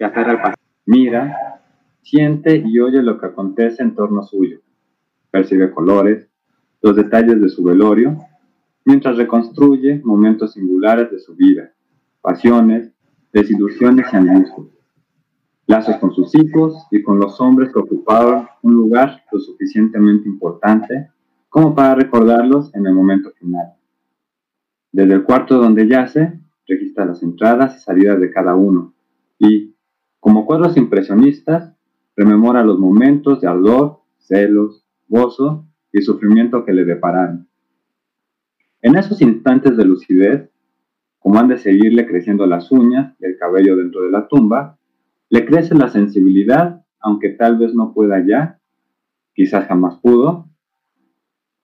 Al pasado, mira, siente y oye lo que acontece en torno suyo. Percibe colores, los detalles de su velorio, mientras reconstruye momentos singulares de su vida, pasiones, desilusiones y angustias. Lazos con sus hijos y con los hombres que ocuparon un lugar lo suficientemente importante como para recordarlos en el momento final. Desde el cuarto donde yace, registra las entradas y salidas de cada uno y, como cuadros impresionistas, rememora los momentos de ardor, celos, gozo y sufrimiento que le depararon. En esos instantes de lucidez, como han de seguirle creciendo las uñas y el cabello dentro de la tumba, le crece la sensibilidad, aunque tal vez no pueda ya, quizás jamás pudo,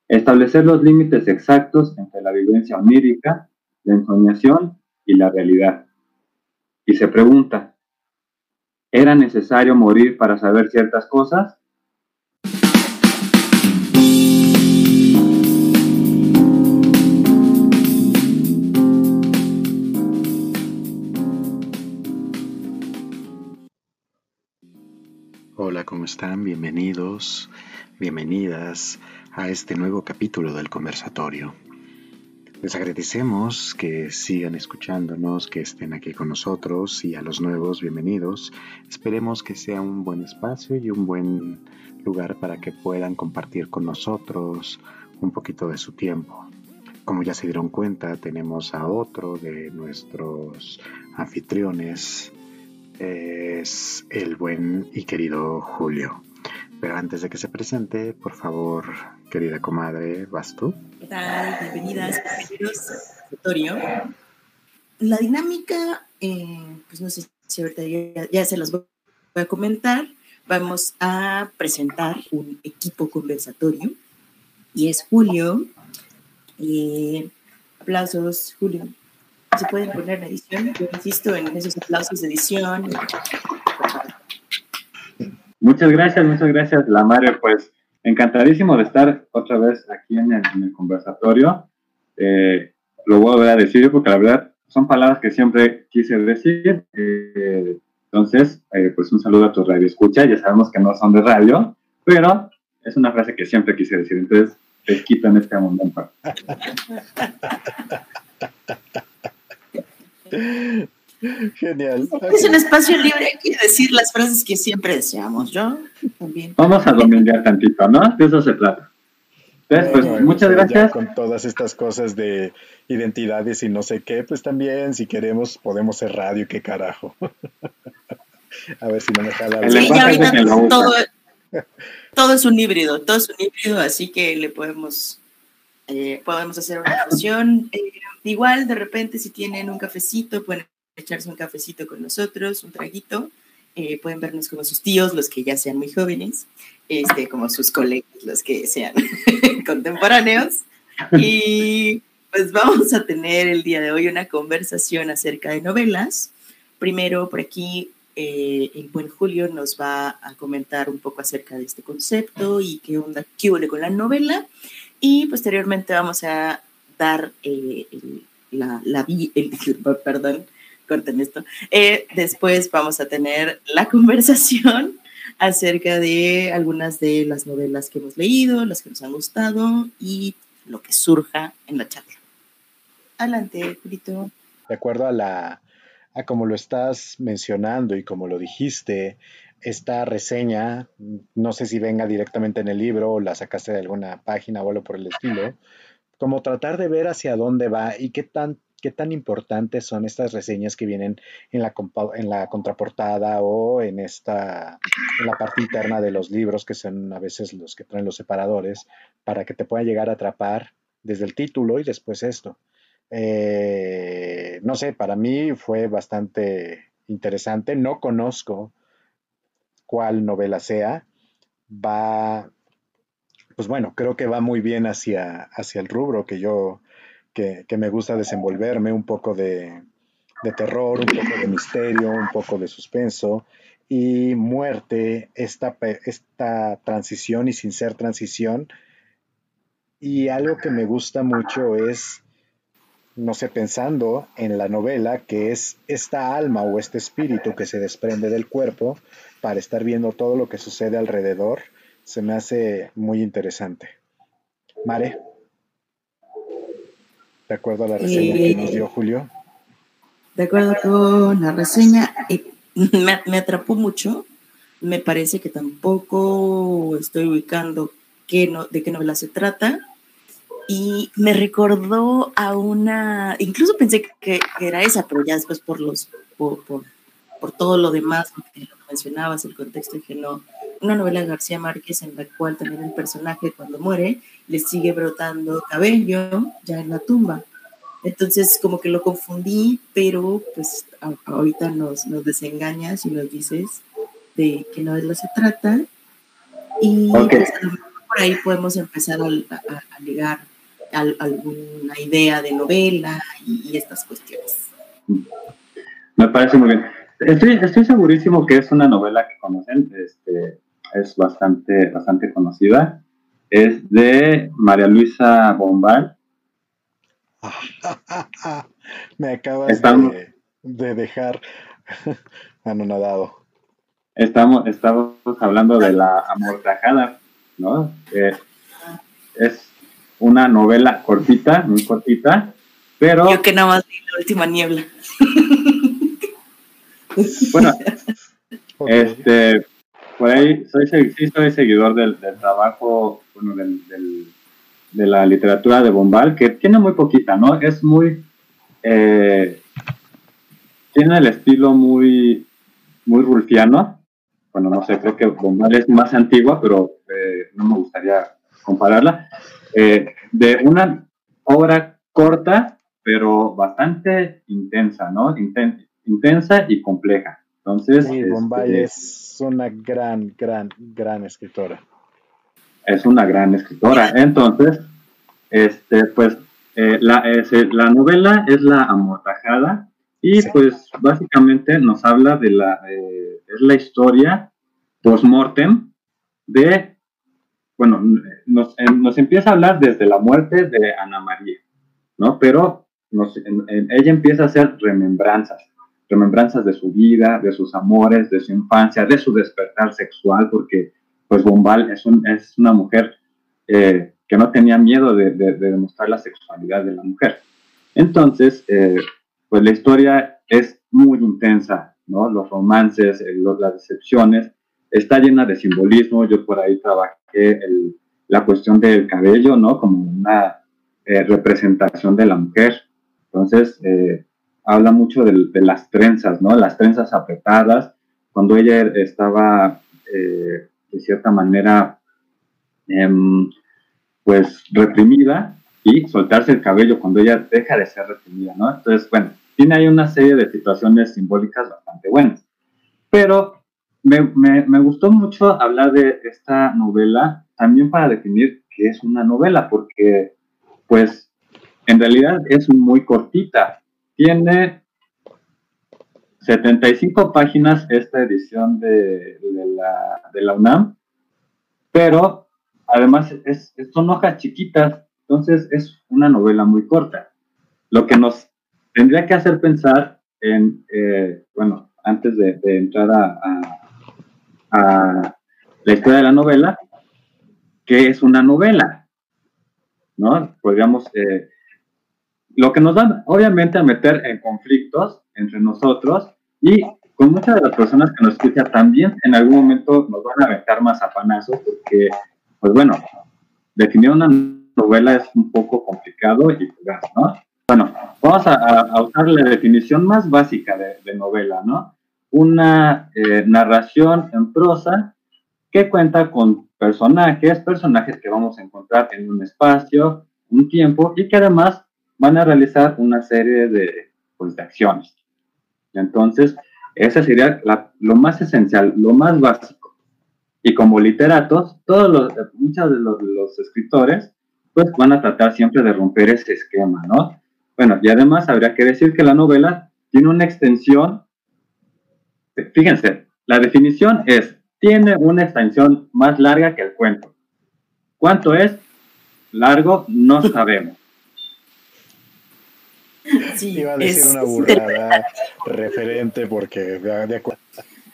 establecer los límites exactos entre la vivencia onírica, la ensoñación y la realidad. Y se pregunta, ¿era necesario morir para saber ciertas cosas? Hola, ¿cómo están? Bienvenidos, bienvenidas a este nuevo capítulo del conversatorio. Les agradecemos que sigan escuchándonos, que estén aquí con nosotros y a los nuevos, bienvenidos. Esperemos que sea un buen espacio y un buen lugar para que puedan compartir con nosotros un poquito de su tiempo. Como ya se dieron cuenta, tenemos a otro de nuestros anfitriones es el buen y querido Julio. Pero antes de que se presente, por favor, querida comadre, ¿vas tú? ¿Qué tal? Bienvenidas, bienvenidos al La dinámica, eh, pues no sé si ahorita ya, se las voy a comentar. Vamos a presentar un equipo conversatorio y es Julio. Eh, aplausos, Julio se pueden poner en edición. Yo insisto en esos aplausos de edición. Muchas gracias, muchas gracias, la madre. Pues encantadísimo de estar otra vez aquí en el, conversatorio. Eh, lo voy a decir porque la verdad son palabras que siempre quise decir. Eh, entonces, eh, pues un saludo a tu radio escucha. Ya sabemos que no son de radio, pero es una frase que siempre quise decir. Entonces, te quito en este momento. Genial. Es un espacio libre, hay que decir las frases que siempre deseamos. Yo también. Vamos a dominar tantito, ¿no? De eso se trata. pues, muchas gracias. Con todas estas cosas de identidades y no sé qué, pues también, si queremos, podemos ser radio, qué carajo. a ver si no me jala. Sí, ahorita todo, todo es un híbrido, todo es un híbrido, así que le podemos, eh, podemos hacer una fusión. Eh, igual, de repente, si tienen un cafecito, pueden echarse un cafecito con nosotros, un traguito. Eh, pueden vernos como sus tíos, los que ya sean muy jóvenes, este, como sus colegas, los que sean contemporáneos. Y pues vamos a tener el día de hoy una conversación acerca de novelas. Primero, por aquí, eh, el buen Julio nos va a comentar un poco acerca de este concepto y qué onda, qué huele con la novela. Y posteriormente vamos a dar eh, la, la, el, perdón, corten esto. Eh, después vamos a tener la conversación acerca de algunas de las novelas que hemos leído, las que nos han gustado y lo que surja en la charla. Adelante, Julito. De acuerdo a la a como lo estás mencionando y como lo dijiste, esta reseña, no sé si venga directamente en el libro o la sacaste de alguna página o algo por el estilo, como tratar de ver hacia dónde va y qué tan qué tan importantes son estas reseñas que vienen en la, contraportada o en esta en la parte interna de los libros que son a veces los que traen los separadores para que te pueda llegar a atrapar desde el título y después esto. Eh, no sé, para mí fue bastante interesante. No conozco cuál novela sea. Va, pues bueno, creo que va muy bien hacia, hacia el rubro que yo que, me gusta desenvolverme, un poco de, terror, un poco de misterio, un poco de suspenso y muerte, esta, esta transición y sin ser transición. Y algo que me gusta mucho es no sé, pensando en la novela, que es esta alma o este espíritu que se desprende del cuerpo para estar viendo todo lo que sucede alrededor, se me hace muy interesante. Mare, de acuerdo a la reseña que nos dio Julio. De acuerdo con la reseña, eh, me, atrapó mucho. Me parece que tampoco estoy ubicando qué no, de qué novela se trata y me recordó a una, incluso pensé que, era esa, pero ya después por los, por, por, todo lo demás, lo que mencionabas, el contexto, dije no, una novela de García Márquez en la cual también el personaje cuando muere le sigue brotando cabello ya en la tumba. Entonces como que lo confundí, pero pues ahorita nos, nos desengañas y nos dices de qué novela se trata y pues, por ahí podemos empezar a, a ligar alguna idea de novela y, estas cuestiones. Me parece muy bien. Estoy, estoy segurísimo que es una novela que conocen, este, es bastante, bastante conocida. Es de María Luisa Bombal. Me acabas de, de, dejar anonadado. Estamos, estamos hablando de la amortajada, ¿no? Eh, es una novela cortita, muy cortita, pero... Yo que nada más vi la última niebla. bueno, este, soy, sí soy seguidor del, trabajo, bueno, del, de la literatura de Bombal, que tiene muy poquita, ¿no? Es muy... Eh, tiene el estilo muy, muy rulfiano. Bueno, no sé, creo que Bombal es más antigua, pero eh, no me gustaría compararla. Eh, de una obra corta, pero bastante intensa, ¿no? intensa y compleja. Entonces, sí, Bombay este, es una gran, gran, gran escritora. Es una gran escritora. Entonces, este, pues, eh, la, la, novela es La Amortajada y pues básicamente nos habla de la, eh, es la historia post-mortem de bueno, nos, nos, empieza a hablar desde la muerte de Ana María, ¿no? Pero nos, ella empieza a hacer remembranzas, remembranzas de su vida, de sus amores, de su infancia, de su despertar sexual, porque pues Bombal es, un, es una mujer eh, que no tenía miedo de, de, demostrar la sexualidad de la mujer. Entonces, eh, pues la historia es muy intensa, ¿no? Los romances, eh, las decepciones, está llena de simbolismo. Yo por ahí trabajé la cuestión del cabello, ¿no? Como una representación de la mujer. Entonces, habla mucho de, las trenzas, ¿no? Las trenzas apretadas. Cuando ella estaba, eh, de cierta manera, em, pues reprimida y soltarse el cabello cuando ella deja de ser reprimida, ¿no? Entonces, bueno, tiene ahí una serie de situaciones simbólicas bastante buenas. Pero me, gustó mucho hablar de esta novela también para definir qué es una novela, porque pues en realidad es muy cortita. Tiene 75 páginas esta edición de, la, UNAM, pero además es, son hojas chiquitas, entonces es una novela muy corta. Lo que nos tendría que hacer pensar en, eh, bueno, antes de, entrar a la historia de la novela, que es una novela, ¿no? Podríamos, eh, lo que nos va obviamente a meter en conflictos entre nosotros y con muchas de las personas que nos escuchan también en algún momento nos van a aventar más apanazos porque, pues bueno, definir una novela es un poco complicado y ¿no? Bueno, vamos a, usar la definición más básica de, de novela, ¿no? una eh, narración en prosa que cuenta con personajes, personajes que vamos a encontrar en un espacio, un tiempo y que además van a realizar una serie de, pues, acciones. Entonces, ese sería lo más esencial, lo más básico. Y como literatos, todos los, muchos de los, los, escritores, pues van a tratar siempre de romper ese esquema, ¿no? Bueno, y además habría que decir que la novela tiene una extensión Fíjense, la definición es, tiene una extensión más larga que el cuento. ¿Cuánto es? Largo, no sabemos. Sí, Iba a decir una burrada referente porque de, acuerdo.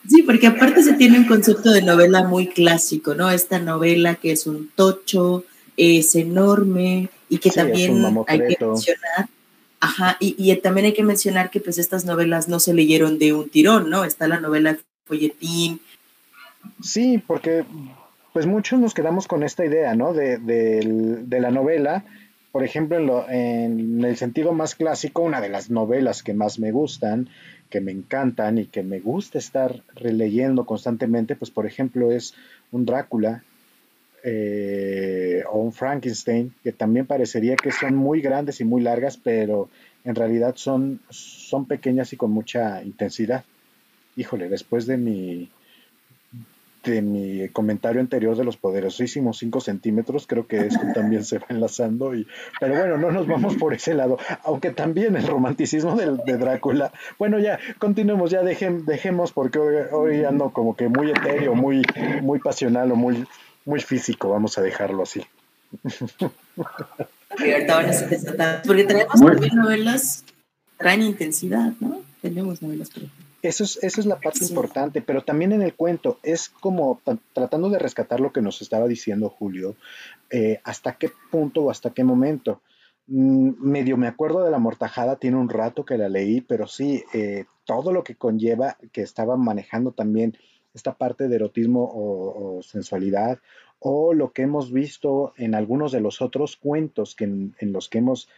Sí, porque aparte se tiene un concepto de novela muy clásico, ¿no? Esta novela que es un tocho, es enorme y que también hay que mencionar. Ajá, y, y, también hay que mencionar que pues estas novelas no se leyeron de un tirón, ¿no? Está la novela Folletín. Sí, porque pues muchos nos quedamos con esta idea, ¿no? De, de la novela por ejemplo, en, el sentido más clásico, una de las novelas que más me gustan, que me encantan y que me gusta estar releyendo constantemente, pues por ejemplo es un Drácula eh, o un Frankenstein, que también parecería que son muy grandes y muy largas, pero en realidad son, son pequeñas y con mucha intensidad. Híjole, después de mi de mi comentario anterior de los poderosísimos 5 centímetros, creo que esto también se va enlazando. Y, pero bueno, no nos vamos por ese lado, aunque también el romanticismo de, de Drácula. Bueno, ya, continuemos, ya dejemos, porque hoy, ando como que muy etéreo, muy, muy pasional o muy, muy físico, vamos a dejarlo así. Porque tenemos también novelas, traen intensidad, ¿no? Tenemos novelas, por eso es, eso es la parte importante, pero también en el cuento es como tratando de rescatar lo que nos estaba diciendo Julio, eh, hasta qué punto o hasta qué momento. Mm, medio me acuerdo de la mortajada, tiene un rato que la leí, pero sí, eh, todo lo que conlleva, que estaba manejando también esta parte de erotismo o, sensualidad, o lo que hemos visto en algunos de los otros cuentos que en, los que hemos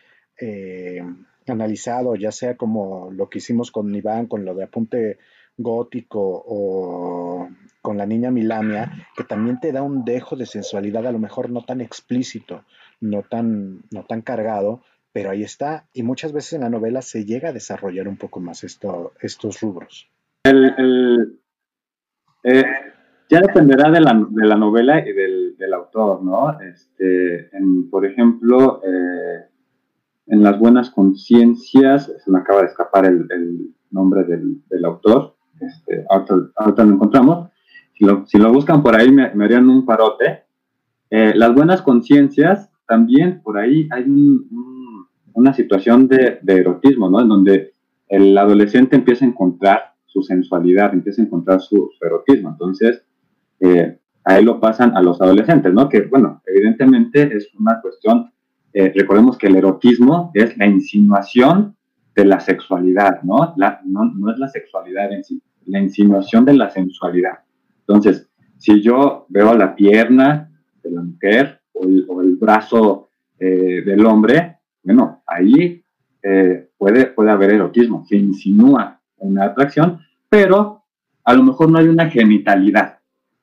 eh, analizado, ya sea como lo que hicimos con Iván, con lo de apunte gótico o con la niña Milamia, que también te da un dejo de sensualidad, a lo mejor no tan explícito, no tan, no tan cargado, pero ahí está. Y muchas veces en la novela se llega a desarrollar un poco más esto, estos rubros. El, eh, ya dependerá de la, de la novela y del, del, autor, ¿no? Este, por ejemplo, eh, en las buenas conciencias, se me acaba de escapar el, nombre del, autor, este, ahorita, lo encontramos, si lo, buscan por ahí me, harían un parote. Eh, las buenas conciencias, también por ahí hay una situación de, erotismo, ¿no? En donde el adolescente empieza a encontrar su sensualidad, empieza a encontrar su, erotismo. Entonces, eh, ahí lo pasan a los adolescentes, ¿no? Que, bueno, evidentemente es una cuestión eh, recordemos que el erotismo es la insinuación de la sexualidad, ¿no? no, es la sexualidad en sí, la insinuación de la sensualidad. Entonces, si yo veo la pierna de la mujer o el, brazo eh, del hombre, bueno, ahí eh, puede, puede haber erotismo, se insinúa una atracción, pero a lo mejor no hay una genitalidad.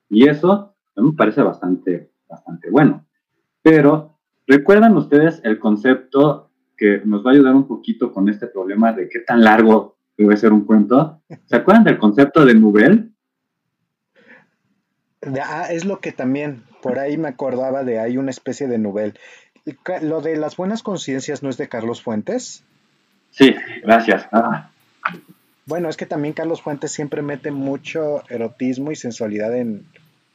Y eso me parece bastante, bastante bueno. Pero ¿Recuerdan ustedes el concepto que nos va a ayudar un poquito con este problema de qué tan largo debe ser un cuento? ¿Se acuerdan del concepto de Nubel? Ah, es lo que también, por ahí me acordaba de hay una especie de Nubel. ¿Lo de las buenas conciencias no es de Carlos Fuentes? Sí, gracias. Ah. Bueno, es que también Carlos Fuentes siempre mete mucho erotismo y sensualidad en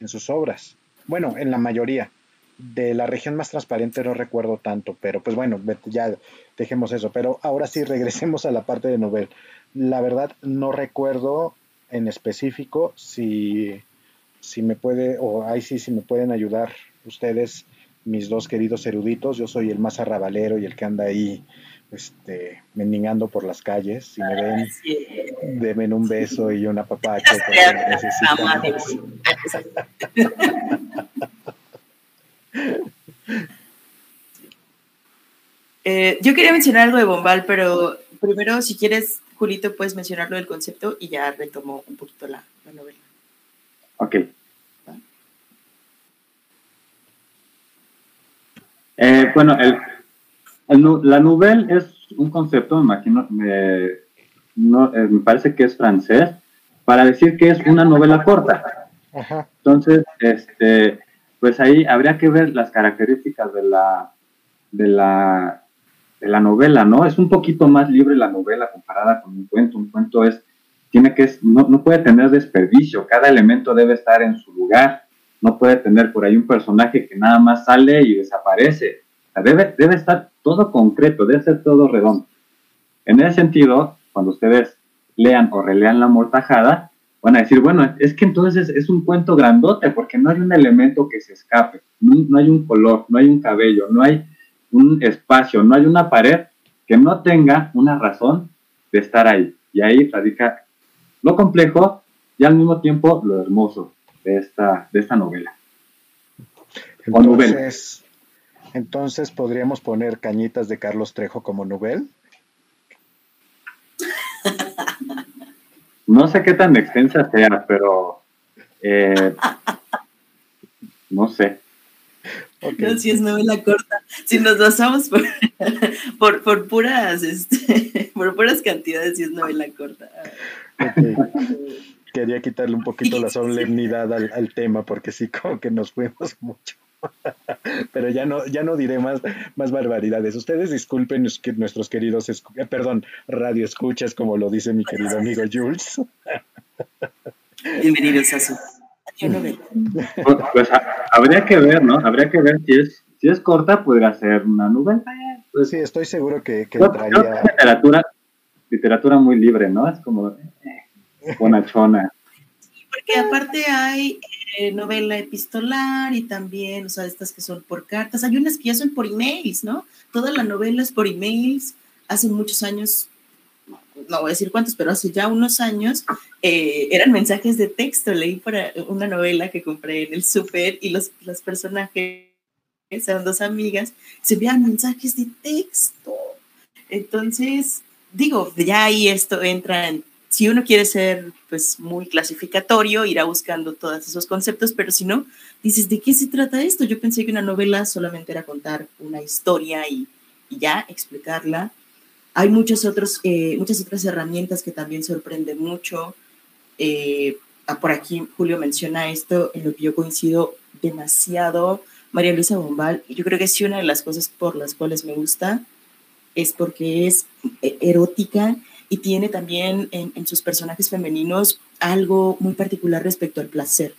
sus obras. Bueno, en la mayoría de la región más transparente no recuerdo tanto, pero pues bueno, ya dejemos eso. Pero ahora sí, regresemos a la parte de novel. La verdad, no recuerdo en específico si, si me puede, o ahí sí, si me pueden ayudar ustedes, mis dos queridos eruditos. Yo soy el más arrabalero y el que anda ahí este, mendigando por las calles. Si me ven, denme un beso y una papacha. Eh, yo quería mencionar algo de Bombal, pero primero, si quieres, Julito, puedes mencionarlo del concepto y ya retomo un poquito la, novela. Ok. Eh, bueno, la novela es un concepto, me imagino, me, no, eh, me parece que es francés, para decir que es una novela corta. Entonces, este, pues ahí habría que ver las características de la, de la, de la novela, ¿no? Es un poquito más libre la novela comparada con un cuento. Un cuento es, tiene que, no, no puede tener desperdicio, cada elemento debe estar en su lugar, no puede tener por ahí un personaje que nada más sale y desaparece. debe, debe estar todo concreto, debe ser todo redondo. En ese sentido, cuando ustedes lean o relean La Mortajada, van a decir, bueno, es que entonces es un cuento grandote porque no hay un elemento que se escape, no, hay un color, no hay un cabello, no hay un espacio, no hay una pared que no tenga una razón de estar ahí. Y ahí radica lo complejo y al mismo tiempo lo hermoso de esta, de esta novela. Entonces, entonces podríamos poner Cañitas de Carlos Trejo como novela. No sé qué tan extensa sea, pero eh, no sé. No, si es novela corta. Si nos basamos por, por, puras este, por puras cantidades, si es novela corta. Quería quitarle un poquito la solemnidad al, al tema porque sí, como que nos fuimos mucho. Pero ya no, ya no diré más, más barbaridades. Ustedes disculpen que nuestros queridos, eh, perdón, radio escuchas, como lo dice mi querido amigo Jules. Bienvenidos a su pues, pues habría que ver, ¿no? Habría que ver si es, si es corta, podría ser una novela. Pues, sí, estoy seguro que, que traería... literatura, literatura muy libre, ¿no? Es como eh, bonachona. Sí, porque aparte hay novela epistolar y también, o sea, estas que son por cartas. Hay unas que ya son por emails, ¿no? Toda la novela es por emails. Hace muchos años, no voy a decir cuántos, pero hace ya unos años, eh, eran mensajes de texto. Leí para una novela que compré en el súper y los, los personajes eran dos amigas, se enviaban mensajes de texto. Entonces, digo, ya ahí esto entra en si uno quiere ser pues muy clasificatorio, irá buscando todos esos conceptos, pero si no, dices, ¿de qué se trata esto? Yo pensé que una novela solamente era contar una historia y, ya explicarla. Hay muchos otros, eh, muchas otras herramientas que también sorprenden mucho. Eh, ah, por aquí Julio menciona esto, en lo que yo coincido demasiado. María Luisa Bombal, yo creo que sí una de las cosas por las cuales me gusta es porque es eh, erótica y tiene también en, sus personajes femeninos algo muy particular respecto al placer.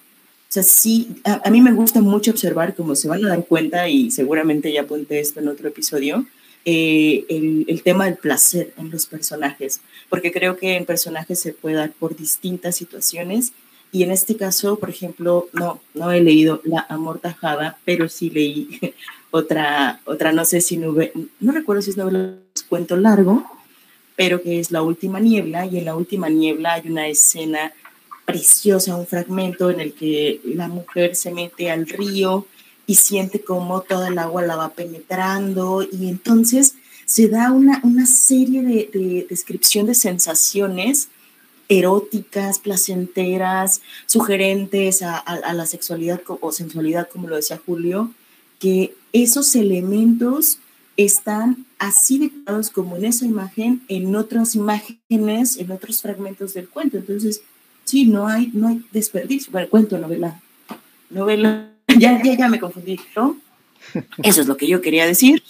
O sea, sí, a, mí me gusta mucho observar, como se van a dar cuenta, y seguramente ya apunté esto en otro episodio, eh, el, tema del placer en los personajes, porque creo que en personajes se puede dar por distintas situaciones. Y en este caso, por ejemplo, no, no he leído La Amortajada, pero sí leí otra, otra no sé si nube, no recuerdo si es novela, cuento largo, pero que es La Última Niebla, y en La Última Niebla hay una escena preciosa, un fragmento en el que la mujer se mete al río y siente como toda el agua la va penetrando y entonces se da una, una serie de, descripción de sensaciones eróticas, placenteras, sugerentes a, a, la sexualidad o sensualidad, como lo decía Julio, que esos elementos están así decorados como en esa imagen, en otras imágenes, en otros fragmentos del cuento. Entonces, sí, no hay, no hay desperdicio. Bueno, cuento, novela. Novela. Ya, ya, ya me confundí, ¿no? Eso es lo que yo quería decir.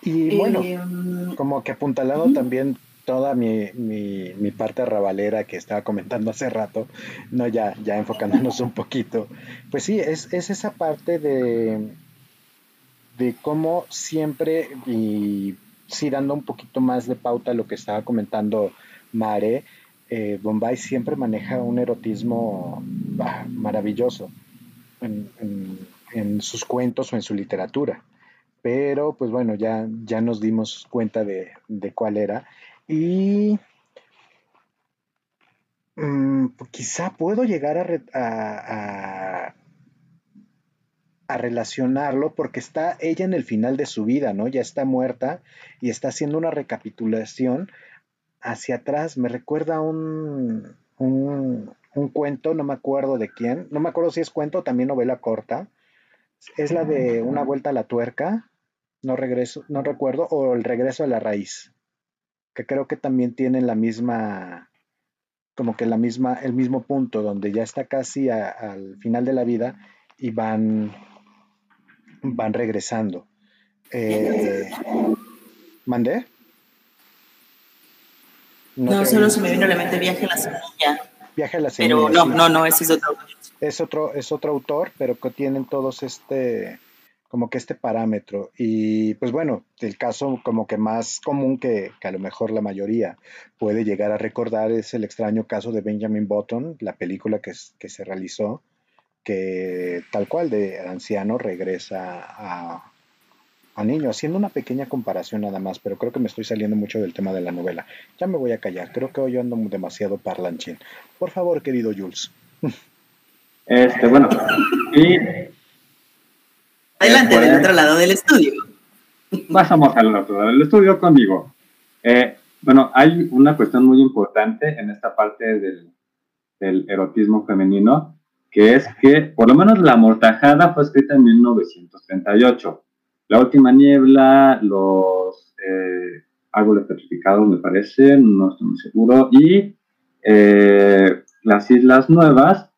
Y bueno, em, como que apuntalado también toda mi, mi, mi, parte arrabalera que estaba comentando hace rato, no ya, ya enfocándonos un poquito, pues sí, es, es esa parte de, de cómo siempre, y sí dando un poquito más de pauta a lo que estaba comentando Mare, eh, Bombay siempre maneja un erotismo maravilloso en, sus cuentos o en su literatura. Pero pues bueno, ya, ya nos dimos cuenta de, cuál era. Y mm, quizá puedo llegar a relacionarlo porque está ella en el final de su vida, ¿no? Ya está muerta y está haciendo una recapitulación hacia atrás. Me recuerda un, un, cuento, no me acuerdo de quién, no me acuerdo si es cuento o también novela corta. Es la de Una vuelta a la tuerca, no regreso, no recuerdo, o El regreso a la raíz, que creo que también tienen la misma, como que la misma, el mismo punto, donde ya está casi al final de la vida y van van regresando. Eh, ¿Mandé? No, solo se me vino a la mente Viaje a la Semilla. Viaje a la Semilla. Pero no, no, no, ese es otro Es otro, es otro autor, pero que tienen todos este, como que este parámetro. Y pues bueno, el caso como que más común que, a lo mejor la mayoría puede llegar a recordar es el extraño caso de Benjamin Button, la película que, que se realizó, que tal cual de anciano regresa a, a niño, haciendo una pequeña comparación nada más, pero creo que me estoy saliendo mucho del tema de la novela. Ya me voy a callar, creo que hoy ando demasiado parlanchín. Por favor, querido Jules. Este, bueno, y... Adelante, del otro lado del estudio. Pasamos al otro lado del estudio conmigo. Eh, bueno, hay una cuestión muy importante en esta parte del, del erotismo femenino, que es que por lo menos La Mortajada fue escrita en 1938 la última niebla, los eh, árboles petrificados, me parece, no estoy muy seguro, y eh, las Islas Nuevas,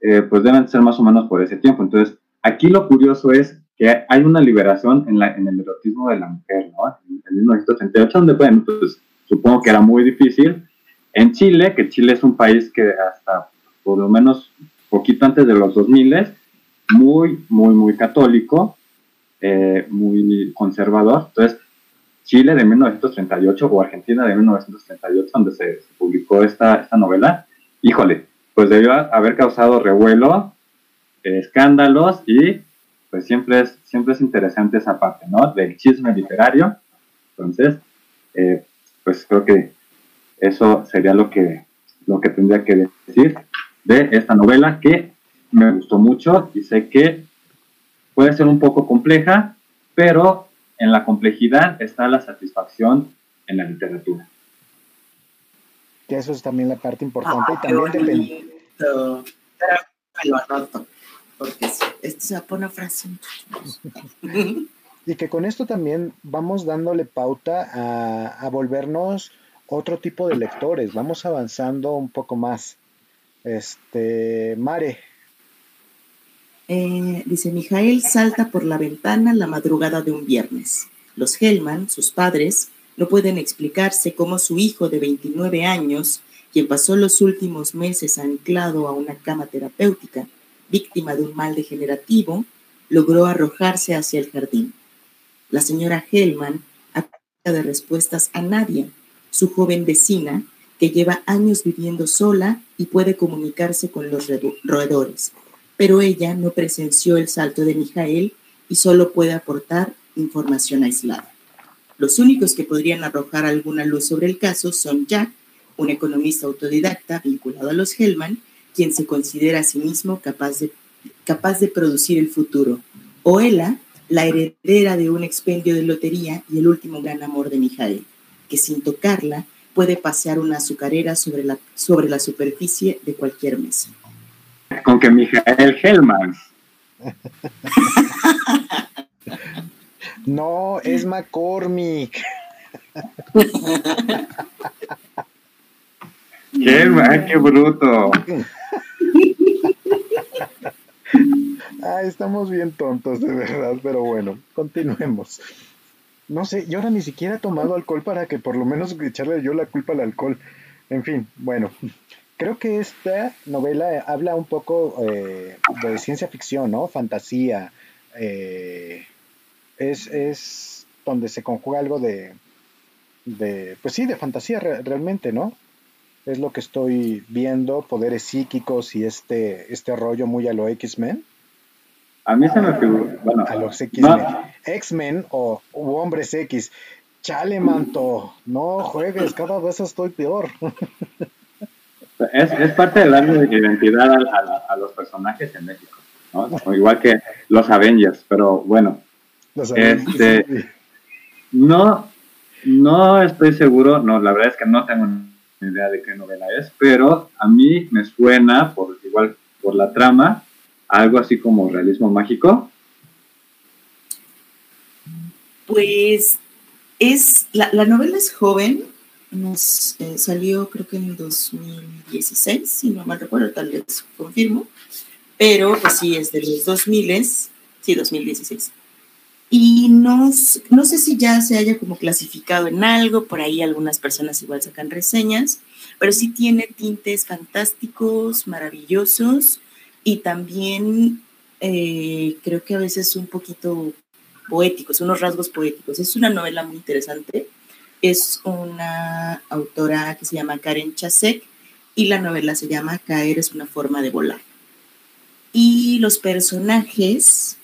eh, pues deben ser más o menos por ese tiempo. Entonces, aquí lo curioso es que hay una liberación en, la, en el erotismo de la mujer, ¿no? En 1938, donde, bueno, pues supongo que era muy difícil. En Chile, que Chile es un país que hasta por lo menos poquito antes de los 2000, muy, muy, muy católico, eh, muy conservador. Entonces, Chile de 1938 o Argentina de 1938, donde se, publicó esta, esta novela, híjole, pues debió haber causado revuelo, escándalos y pues siempre es, siempre es interesante esa parte, ¿no? Del chisme literario. Entonces, eh, pues creo que eso sería lo que, lo que tendría que decir de esta novela que me gustó mucho y sé que puede ser un poco compleja, pero en la complejidad está la satisfacción en la literatura. Que eso es también la parte importante. y ah, también depende. lo anoto, porque esto se va a poner frase. y que con esto también vamos dándole pauta a, a volvernos otro tipo de lectores. Vamos avanzando un poco más. Este, Mare, eh, dice, Mijael salta por la ventana la madrugada de un viernes. Los Hellman, sus padres, no pueden explicarse cómo su hijo de 29 años, quien pasó los últimos meses anclado a una cama terapéutica, víctima de un mal degenerativo, logró arrojarse hacia el jardín. La señora Hellman apunta de respuestas a Nadia, su joven vecina, que lleva años viviendo sola y puede comunicarse con los roedores pero ella no presenció el salto de Mijael y solo puede aportar información aislada. Los únicos que podrían arrojar alguna luz sobre el caso son Jack, un economista autodidacta vinculado a los Hellman, quien se considera a sí mismo capaz de, producir el futuro, o Ella, la heredera de un expendio de lotería y el último gran amor de Mijael, que sin tocarla puede pasear una azucarera sobre la, sobre la superficie de cualquier mesa con que Mijael Hellman. No, es McCormick. qué, qué bruto. Ah, estamos bien tontos, de verdad, pero bueno, continuemos. No sé, yo ahora ni siquiera he tomado alcohol para que por lo menos echarle yo la culpa al alcohol. En fin, bueno, creo que esta novela habla un poco eh, de ciencia ficción, ¿no? Fantasía. Eh, es, donde se conjuga algo de, de pues sí, de fantasía realmente, ¿no? Es lo que estoy viendo, poderes psíquicos y este, este rollo muy a lo X-Men. A mí se me figura, bueno, a los X-Men. X-Men o Hombres X. Chale, manto, no juegues, cada vez estoy peor. Es, es parte de darle identidad a, a, los personajes en México, ¿no? igual que los Avengers, pero bueno. este, no, no estoy seguro, no, la verdad es que no tengo ni idea de qué novela es, pero a mí me suena, por igual por la trama, algo así como realismo mágico. Pues es, la, la novela es joven, nos eh, salió creo que en el 2016, si no mal recuerdo, tal vez confirmo, pero pues es de los 2000, sí, 2016. Y no, no sé si ya se haya como clasificado en algo, por ahí algunas personas igual sacan reseñas, pero sí tiene tintes fantásticos, maravillosos y también eh, creo que a veces un poquito poéticos, unos rasgos poéticos. Es una novela muy interesante. Es una autora que se llama Karen Chasek y la novela se llama Caer es una forma de volar. Y los personajes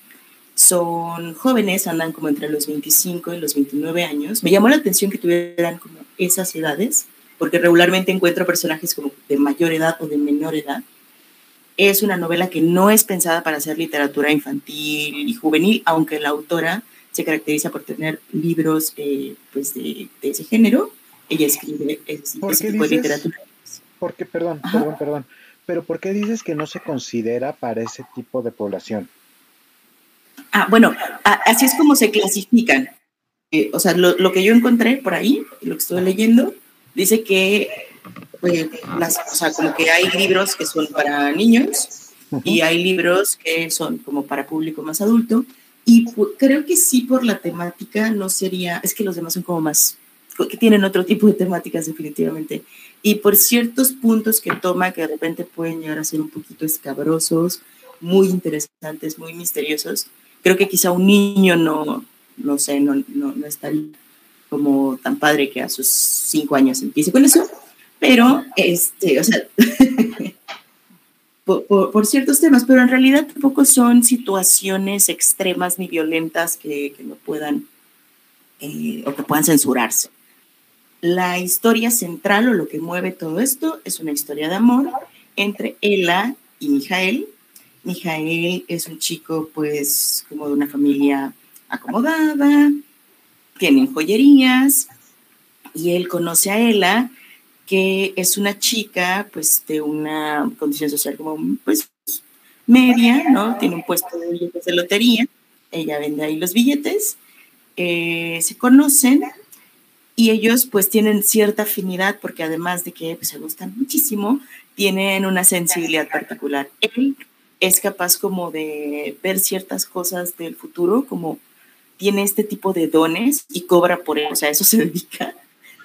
son jóvenes, andan como entre los 25 y los 29 años. Me llamó la atención que tuvieran como esas edades, porque regularmente encuentro personajes como de mayor edad o de menor edad. Es una novela que no es pensada para hacer literatura infantil y juvenil, aunque la autora se caracteriza por tener libros eh, pues de, ese género. Ella escribe ese, tipo de literatura. Porque, perdón, perdón, perdón. Pero ¿por qué dices que no se considera para ese tipo de población? Ah, bueno, así es como se clasifican. Eh, o sea, lo, que yo encontré por ahí, lo que estoy leyendo, dice que, pues, las, o sea, como que hay libros que son para niños y hay libros que son como para público más adulto. Y creo que sí por la temática no sería, es que los demás son como más, que tienen otro tipo de temáticas definitivamente. Y por ciertos puntos que toma que de repente pueden llegar a ser un poquito escabrosos, muy interesantes, muy misteriosos, creo que quizá un niño no, no sé, no, no, no está como tan padre que a sus cinco años empiece con eso, pero, este, o sea, por, ciertos temas, pero en realidad tampoco son situaciones extremas ni violentas que, que no puedan eh, o que puedan censurarse. La historia central o lo que mueve todo esto es una historia de amor entre Ella y Mijael, Mijael es un chico pues como de una familia acomodada, tienen joyerías y él conoce a Ella, que es una chica pues de una condición social como pues media, ¿no? Tiene un puesto de billetes de lotería, ella vende ahí los billetes, eh, se conocen y ellos pues tienen cierta afinidad porque además de que pues, se gustan muchísimo, tienen una sensibilidad particular. Él es capaz como de ver ciertas cosas del futuro, como tiene este tipo de dones y cobra por él, o sea, eso se dedica.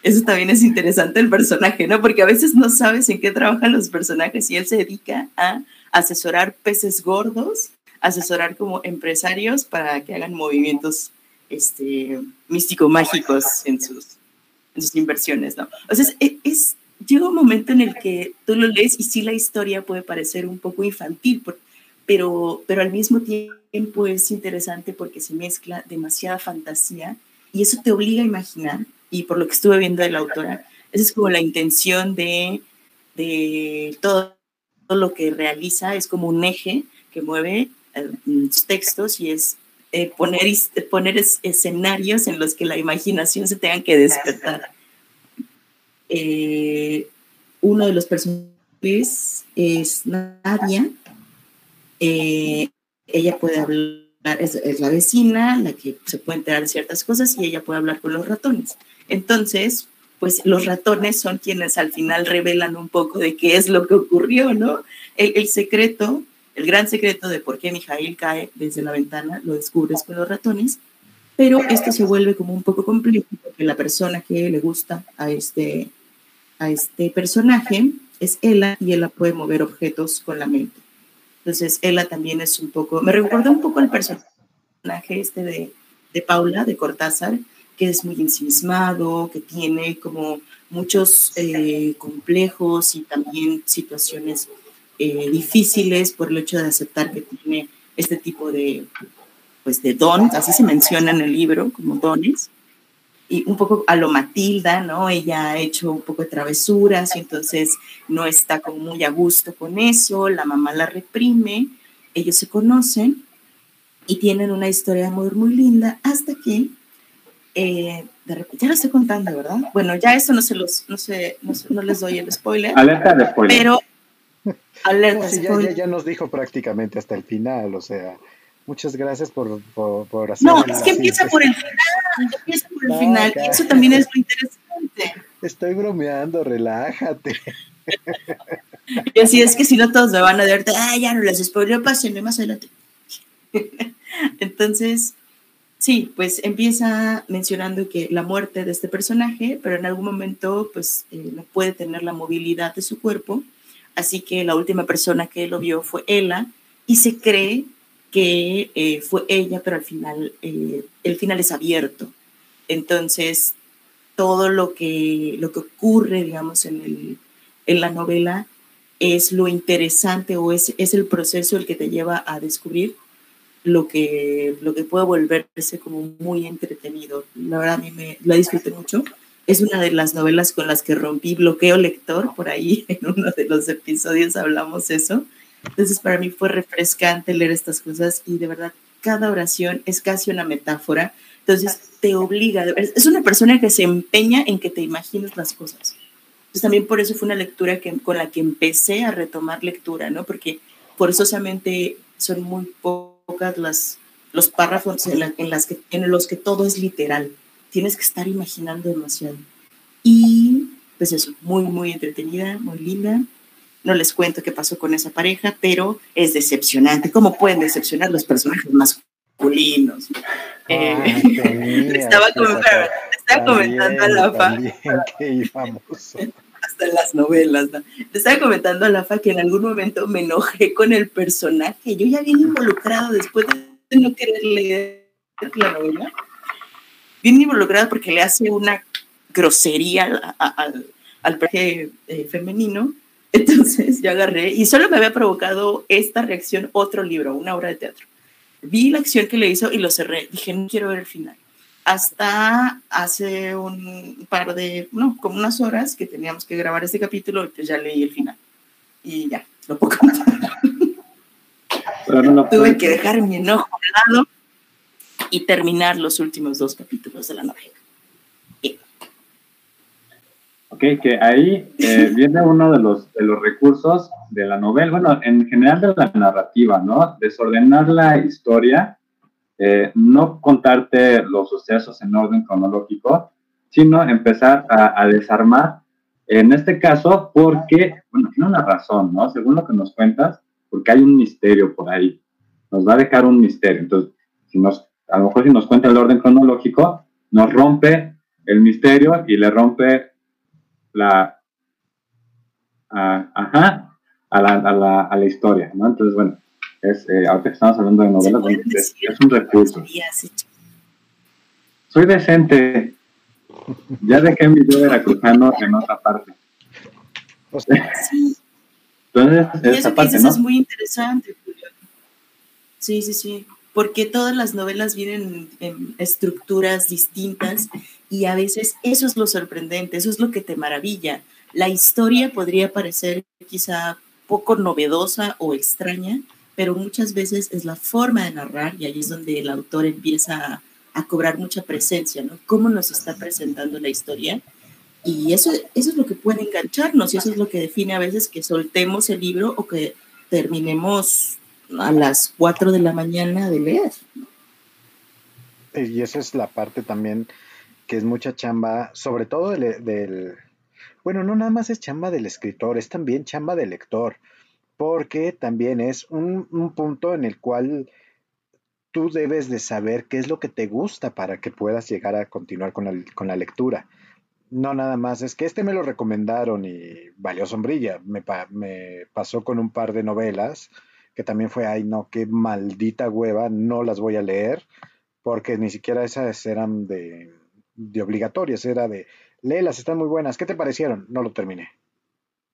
Eso también es interesante el personaje, ¿no? Porque a veces no sabes en qué trabajan los personajes y él se dedica a asesorar peces gordos, asesorar como empresarios para que hagan movimientos este, místico-mágicos en sus, en sus inversiones, ¿no? O sea, es, es llega un momento en el que tú lo lees y sí la historia puede parecer un poco infantil, pero, pero al mismo tiempo es interesante porque se mezcla demasiada fantasía y eso te obliga a imaginar, y por lo que estuve viendo de la autora, esa es como la intención de, de todo, lo que realiza, es como un eje que mueve eh, textos y es eh, poner, poner escenarios en los que la imaginación se tenga que despertar. Eh, uno de los personajes es Nadia. Eh, ella puede hablar, es, la vecina, la que se puede enterar de ciertas cosas y ella puede hablar con los ratones. Entonces, pues los ratones son quienes al final revelan un poco de qué es lo que ocurrió, ¿no? El, secreto, el gran secreto de por qué Mijail cae desde la ventana, lo descubres con los ratones, pero esto se vuelve como un poco complejo porque la persona que le gusta a este a este personaje es Ella y ella puede mover objetos con la mente. Entonces, Ella también es un poco, me recuerda un poco al personaje este de, de Paula, de Cortázar, que es muy ensimismado, que tiene como muchos eh, complejos y también situaciones eh, difíciles por el hecho de aceptar que tiene este tipo de, pues, de don, así se menciona en el libro, como dones. Y un poco a lo Matilda, ¿no? Ella ha hecho un poco de travesuras y entonces no está como muy a gusto con eso, la mamá la reprime, ellos se conocen y tienen una historia de amor muy linda hasta que, eh, de repente, ya lo estoy contando, ¿verdad? Bueno, ya eso no se los, no sé, no, les doy el spoiler. Alerta de spoiler. Pero, alerta de spoiler. Ya, ya nos dijo prácticamente hasta el final, o sea, Muchas gracias por, por, hacer. No, es que empieza por el final, empieza por el final, y eso también es lo interesante. Estoy bromeando, relájate. Y así es que si no todos me van a ver, ah, ya no les spoileo, pásenme más adelante. Entonces, sí, pues empieza mencionando que la muerte de este personaje, pero en algún momento, pues eh, no puede tener la movilidad de su cuerpo, así que la última persona que lo vio fue Ella, y se cree que eh, fue ella, pero al final, eh, el final es abierto. Entonces, todo lo que, lo que ocurre, digamos, en, el, en la novela es lo interesante o es, es el proceso el que te lleva a descubrir lo que, lo que puede volverse como muy entretenido. La verdad, a mí me la disfruté mucho. Es una de las novelas con las que rompí bloqueo lector, por ahí en uno de los episodios hablamos eso. Entonces para mí fue refrescante leer estas cosas y de verdad cada oración es casi una metáfora. Entonces te obliga, es una persona que se empeña en que te imagines las cosas. Entonces también por eso fue una lectura que, con la que empecé a retomar lectura, ¿no? Porque forzosamente son muy pocas las, los párrafos en, en, las que, en los que todo es literal. Tienes que estar imaginando demasiado. Y pues eso, muy, muy entretenida, muy linda. No les cuento qué pasó con esa pareja, pero es decepcionante. ¿Cómo pueden decepcionar los personajes masculinos? Eh, estaba, comentando a la fa. Hasta las novelas. ¿no? estaba comentando a que en algún momento me enojé con el personaje. Yo ya bien involucrado después de no querer leer la novela. Bien involucrado porque le hace una grosería al, al personaje eh, femenino entonces yo agarré y solo me había provocado esta reacción otro libro, una obra de teatro. Vi la acción que le hizo y lo cerré. Dije, no quiero ver el final. Hasta hace un par de, no, como unas horas que teníamos que grabar este capítulo, pues ya leí el final. Y ya, lo puedo contar. Tuve que dejar mi enojo a lado y terminar los últimos dos capítulos de la novela. Ok, que ahí eh, viene uno de los, de los recursos de la novela, bueno, en general de la narrativa, ¿no? Desordenar la historia, eh, no contarte los sucesos en orden cronológico, sino empezar a, desarmar, en este caso, porque, bueno, tiene una razón, ¿no? Según lo que nos cuentas, porque hay un misterio por ahí, nos va a dejar un misterio. Entonces, si nos, a lo mejor si nos cuenta el orden cronológico, nos rompe el misterio y le rompe la, ajá, a la, a, la, a la, historia, ¿no? Entonces, bueno, es, eh, ahorita estamos hablando de novelas, es, es, un recurso. Soy decente. Ya dejé mi video veracruzano en otra parte. Sí. Entonces, esa parte, ¿no? es muy interesante, Julio. Sí, sí, sí porque todas las novelas vienen en estructuras distintas y a veces eso es lo sorprendente, eso es lo que te maravilla. La historia podría parecer quizá poco novedosa o extraña, pero muchas veces es la forma de narrar y ahí es donde el autor empieza a, cobrar mucha presencia, ¿no? Cómo nos está presentando la historia. Y eso, eso es lo que puede engancharnos y eso es lo que define a veces que soltemos el libro o que terminemos a las 4 de la mañana de leer. Y esa es la parte también que es mucha chamba, sobre todo del, bueno, no nada más es chamba del escritor, es también chamba del lector, porque también es un, un punto en el cual tú debes de saber qué es lo que te gusta para que puedas llegar a continuar con la, con la lectura. No nada más, es que este me lo recomendaron y valió sombrilla. Me, me pasó con un par de novelas que también fue, ay no, qué maldita hueva, no las voy a leer, porque ni siquiera esas eran de, de obligatorias, era de, léelas, están muy buenas, ¿qué te parecieron? No lo terminé.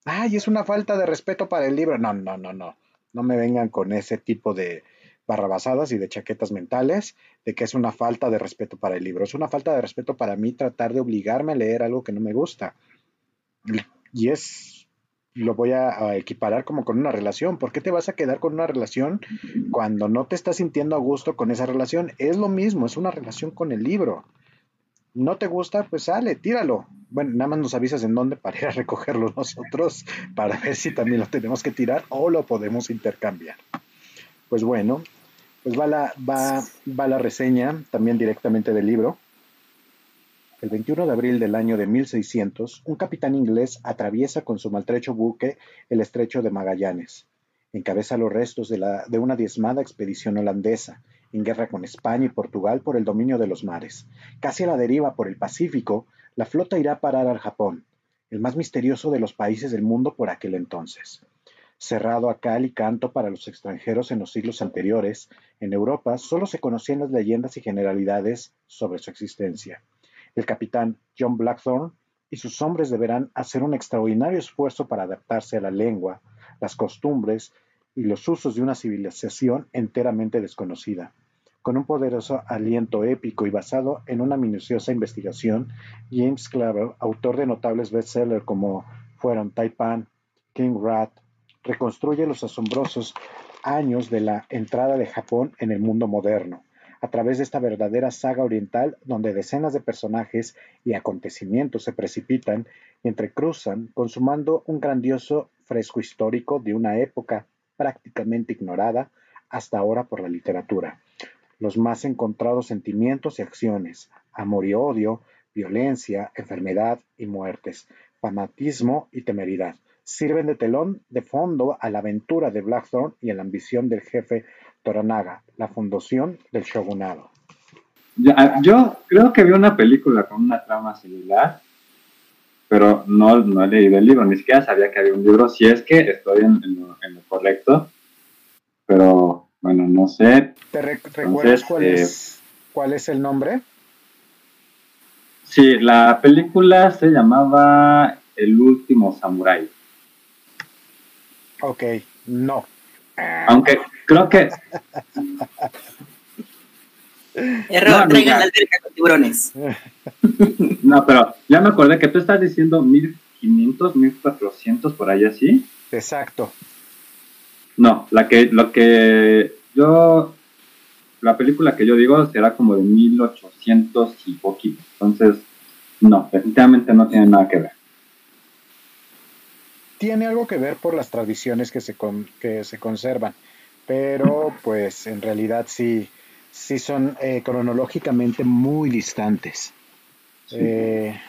Ay, es una falta de respeto para el libro. No, no, no, no. No me vengan con ese tipo de barrabasadas y de chaquetas mentales de que es una falta de respeto para el libro. Es una falta de respeto para mí tratar de obligarme a leer algo que no me gusta. Y es lo voy a, equiparar como con una relación. ¿Por qué te vas a quedar con una relación cuando no te estás sintiendo a gusto con esa relación? Es lo mismo, es una relación con el libro. ¿No te gusta? Pues sale, tíralo. Bueno, nada más nos avisas en dónde para ir a recogerlo nosotros, para ver si también lo tenemos que tirar o lo podemos intercambiar. Pues bueno, pues va la, va, va la reseña también directamente del libro. El 21 de abril del año de 1600, un capitán inglés atraviesa con su maltrecho buque el estrecho de Magallanes. Encabeza los restos de, la, de una diezmada expedición holandesa, en guerra con España y Portugal por el dominio de los mares. Casi a la deriva por el Pacífico, la flota irá a parar al Japón, el más misterioso de los países del mundo por aquel entonces. cerrado a cal y canto para los extranjeros en los siglos anteriores, en Europa solo se conocían las leyendas y generalidades sobre su existencia. El capitán John Blackthorne y sus hombres deberán hacer un extraordinario esfuerzo para adaptarse a la lengua, las costumbres y los usos de una civilización enteramente desconocida. Con un poderoso aliento épico y basado en una minuciosa investigación, James Clavel, autor de notables bestsellers como fueron Taipan, King Rat, reconstruye los asombrosos años de la entrada de Japón en el mundo moderno, a través de esta verdadera saga oriental donde decenas de personajes y acontecimientos se precipitan y entrecruzan, consumando un grandioso fresco histórico de una época prácticamente ignorada hasta ahora por la literatura. Los más encontrados sentimientos y acciones, amor y odio, violencia, enfermedad y muertes, fanatismo y temeridad, sirven de telón de fondo a la aventura de Blackthorn y a la ambición del jefe Toranaga, la fundación del shogunado. Yo, creo que vi una película con una trama similar, pero no, no he leído el libro, ni siquiera sabía que había un libro, si es que estoy en, lo, correcto, pero bueno, no sé. ¿Te recuerdas cuál, eh, es, cuál es el nombre? Sí, la película se llamaba El último samurái. Ok, no. Aunque creo que. Error, traigan la alberca con tiburones. No, pero ya me acordé que tú estás diciendo 1500, 1400 por ahí así. Exacto. No, la que, lo que yo, la película que yo digo será como de 1800 y poquito. Entonces, no, definitivamente no tiene nada que ver tiene algo que ver por las tradiciones que se, que se conservan, pero pues en realidad sí, sí son eh, cronológicamente muy distantes. Eh,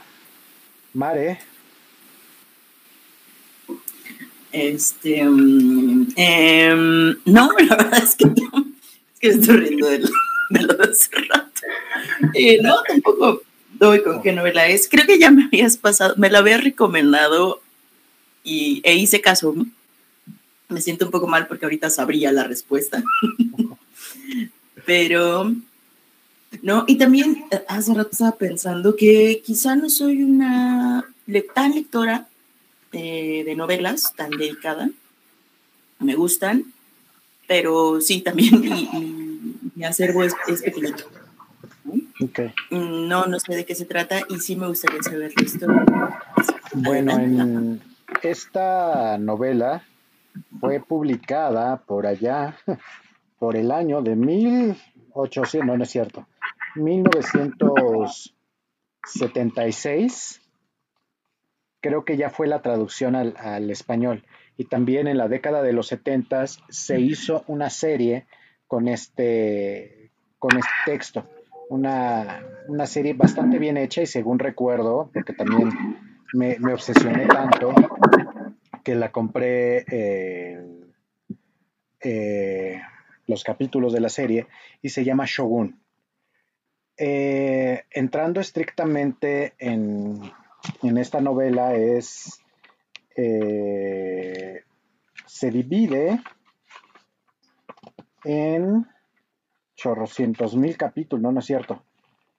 Mare. Este, em, no, la verdad es que, es que estoy riendo de lo, de, hace rato. Eh, no, tampoco doy con qué novela es. Creo que ya me habías pasado, me la había recomendado y, e hice caso. Me siento un poco mal porque ahorita sabría la respuesta. Pero, no, y también eh, hace rato estaba pensando que quizá no soy una tan lectora de novelas, tan dedicada. Me gustan, pero sí, también mi, acervo es, pequeñito. No, no sé de qué se trata y sí me gustaría saber esto. Bueno, en, esta novela fue publicada por allá, por el año de 1800, no, no es cierto, 1976. Creo que ya fue la traducción al, español. Y también en la década de los 70 se hizo una serie con este, con este texto. Una, una serie bastante bien hecha y según recuerdo, porque también me, obsesioné tanto que la compré eh, los capítulos de la serie y se llama Shogun. Eh, entrando estrictamente en, esta novela es eh, se divide en chorrocientos mil capítulos, no, es cierto.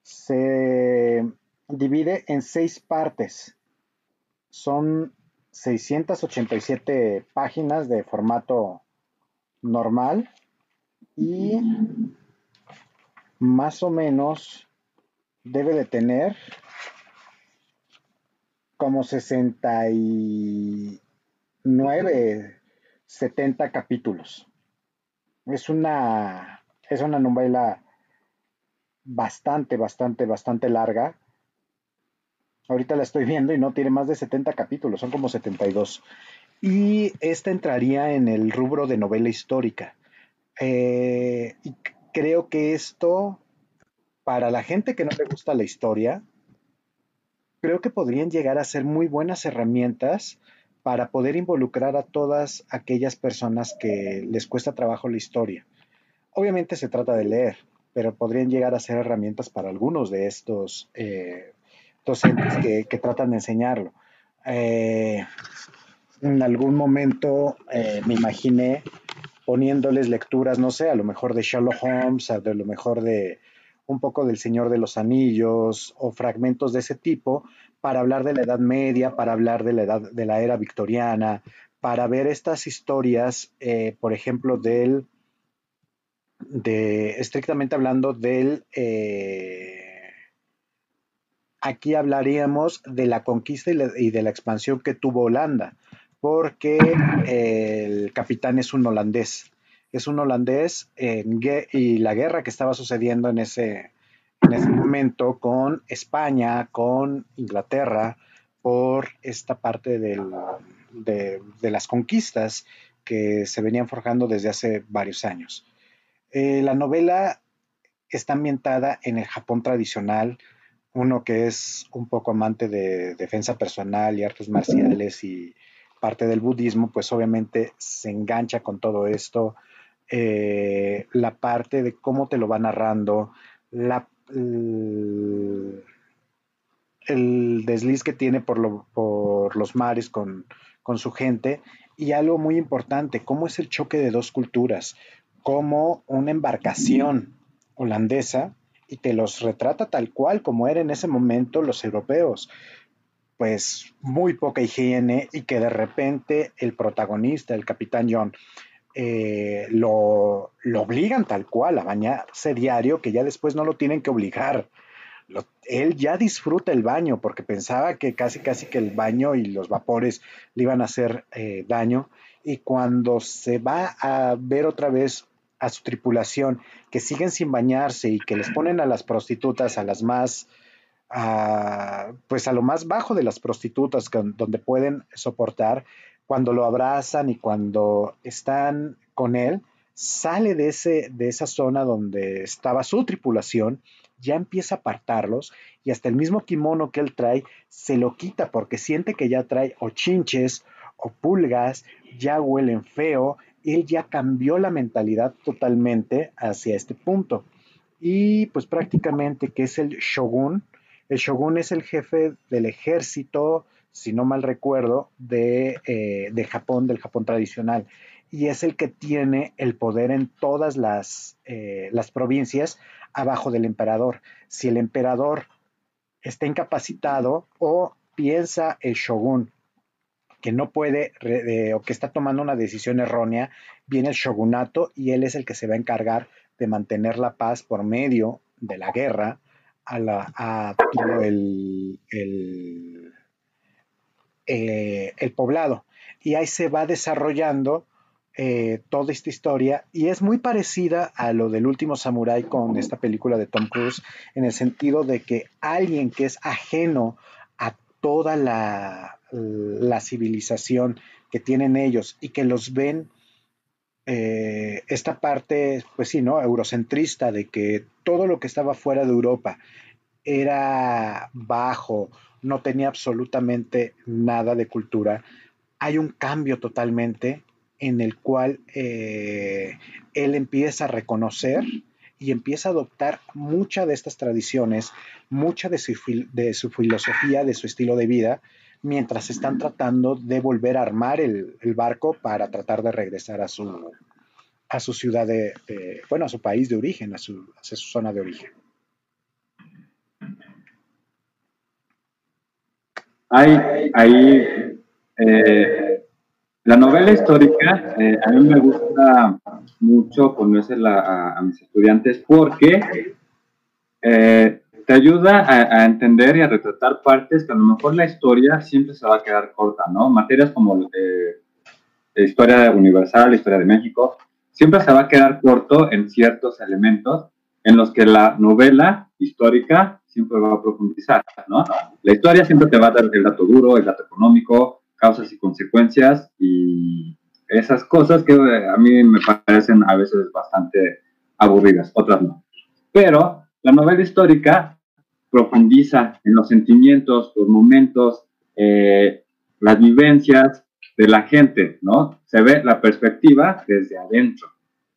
Se divide en seis partes. Son 687 páginas de formato normal y más o menos debe de tener como 69, 70 capítulos. Es una, es una novela bastante, bastante, bastante larga Ahorita la estoy viendo y no tiene más de 70 capítulos, son como 72. Y esta entraría en el rubro de novela histórica. Eh, y creo que esto, para la gente que no le gusta la historia, creo que podrían llegar a ser muy buenas herramientas para poder involucrar a todas aquellas personas que les cuesta trabajo la historia. Obviamente se trata de leer, pero podrían llegar a ser herramientas para algunos de estos eh, docentes que, tratan de enseñarlo. Eh, en algún momento eh, me imaginé poniéndoles lecturas, no sé, a lo mejor de Sherlock Holmes, a lo mejor de un poco del Señor de los Anillos o fragmentos de ese tipo para hablar de la Edad Media, para hablar de la edad de la era victoriana, para ver estas historias, eh, por ejemplo, del de estrictamente hablando del eh, aquí hablaríamos de la conquista y, de la expansión que tuvo Holanda, porque el capitán es un holandés es un holandés y la guerra que estaba sucediendo en ese, en ese momento con España, con Inglaterra, por esta parte de, las conquistas que se venían forjando desde hace varios años. Eh, la novela está ambientada en el Japón tradicional, uno que es un poco amante de defensa personal y artes marciales y parte del budismo, pues obviamente se engancha con todo esto, eh, la parte de cómo te lo va narrando, el, desliz que tiene por, los mares con, su gente y algo muy importante, cómo es el choque de dos culturas, como una embarcación holandesa y te los retrata tal cual como eran en ese momento los europeos. Pues muy poca higiene y que de repente el protagonista, el capitán John, eh, lo, obligan tal cual a bañarse diario, que ya después no lo tienen que obligar. él ya disfruta el baño porque pensaba que casi casi que el baño y los vapores le iban a hacer eh, daño. Y cuando se va a ver otra vez a su tripulación que siguen sin bañarse y que les ponen a las prostitutas, a las más, pues a lo más bajo de las prostitutas, donde pueden soportar, cuando lo abrazan y cuando están con él, sale de, ese, de esa zona donde estaba su tripulación, ya empieza a apartarlos y hasta el mismo kimono que él trae se lo quita porque siente que ya trae o chinches o pulgas, ya huelen feo, él ya cambió la mentalidad totalmente hacia este punto. Y pues prácticamente que es el shogun, el shogun es el jefe del ejército si no mal recuerdo, eh, de, Japón, del Japón tradicional. Y es el que tiene el poder en todas las, eh, las provincias abajo del emperador. Si el emperador está incapacitado o piensa el shogun que no puede o que está tomando una decisión errónea, viene el shogunato y él es el que se va a encargar de mantener la paz por medio de la guerra a, la, a todo el, eh, el poblado. Y ahí se va desarrollando eh, toda esta historia y es muy parecida a lo del último Samurai con esta película de Tom Cruise en el sentido de que alguien que es ajeno a toda la, la civilización que tienen ellos y que los ven eh, esta parte, pues sí, ¿no? Eurocentrista de que todo lo que estaba fuera de Europa era bajo, no tenía absolutamente nada de cultura, hay un cambio totalmente en el cual eh, él empieza a reconocer y empieza a adoptar muchas de estas tradiciones, mucha de su, filosofía, de su estilo de vida, mientras están tratando de volver a armar el, barco para tratar de regresar a su, a su ciudad de, bueno, a su país de origen, a su zona de origen. Hay ahí eh, la novela histórica, eh, a mí me gusta mucho ponérsela a, mis estudiantes porque eh, te ayuda a, entender y a retratar partes que a lo mejor la historia siempre se va a quedar corta, ¿no? Materias como la historia universal, historia de México, siempre se va a quedar corto en ciertos elementos en los que la novela histórica siempre va a profundizar, ¿no? La historia siempre te va a dar el dato duro, el dato económico, causas y consecuencias y esas cosas que eh, a mí me parecen a veces bastante aburridas, otras no. Pero la novela histórica profundiza en los sentimientos, los momentos, eh, las vivencias de la gente, ¿no? Se ve la perspectiva desde adentro,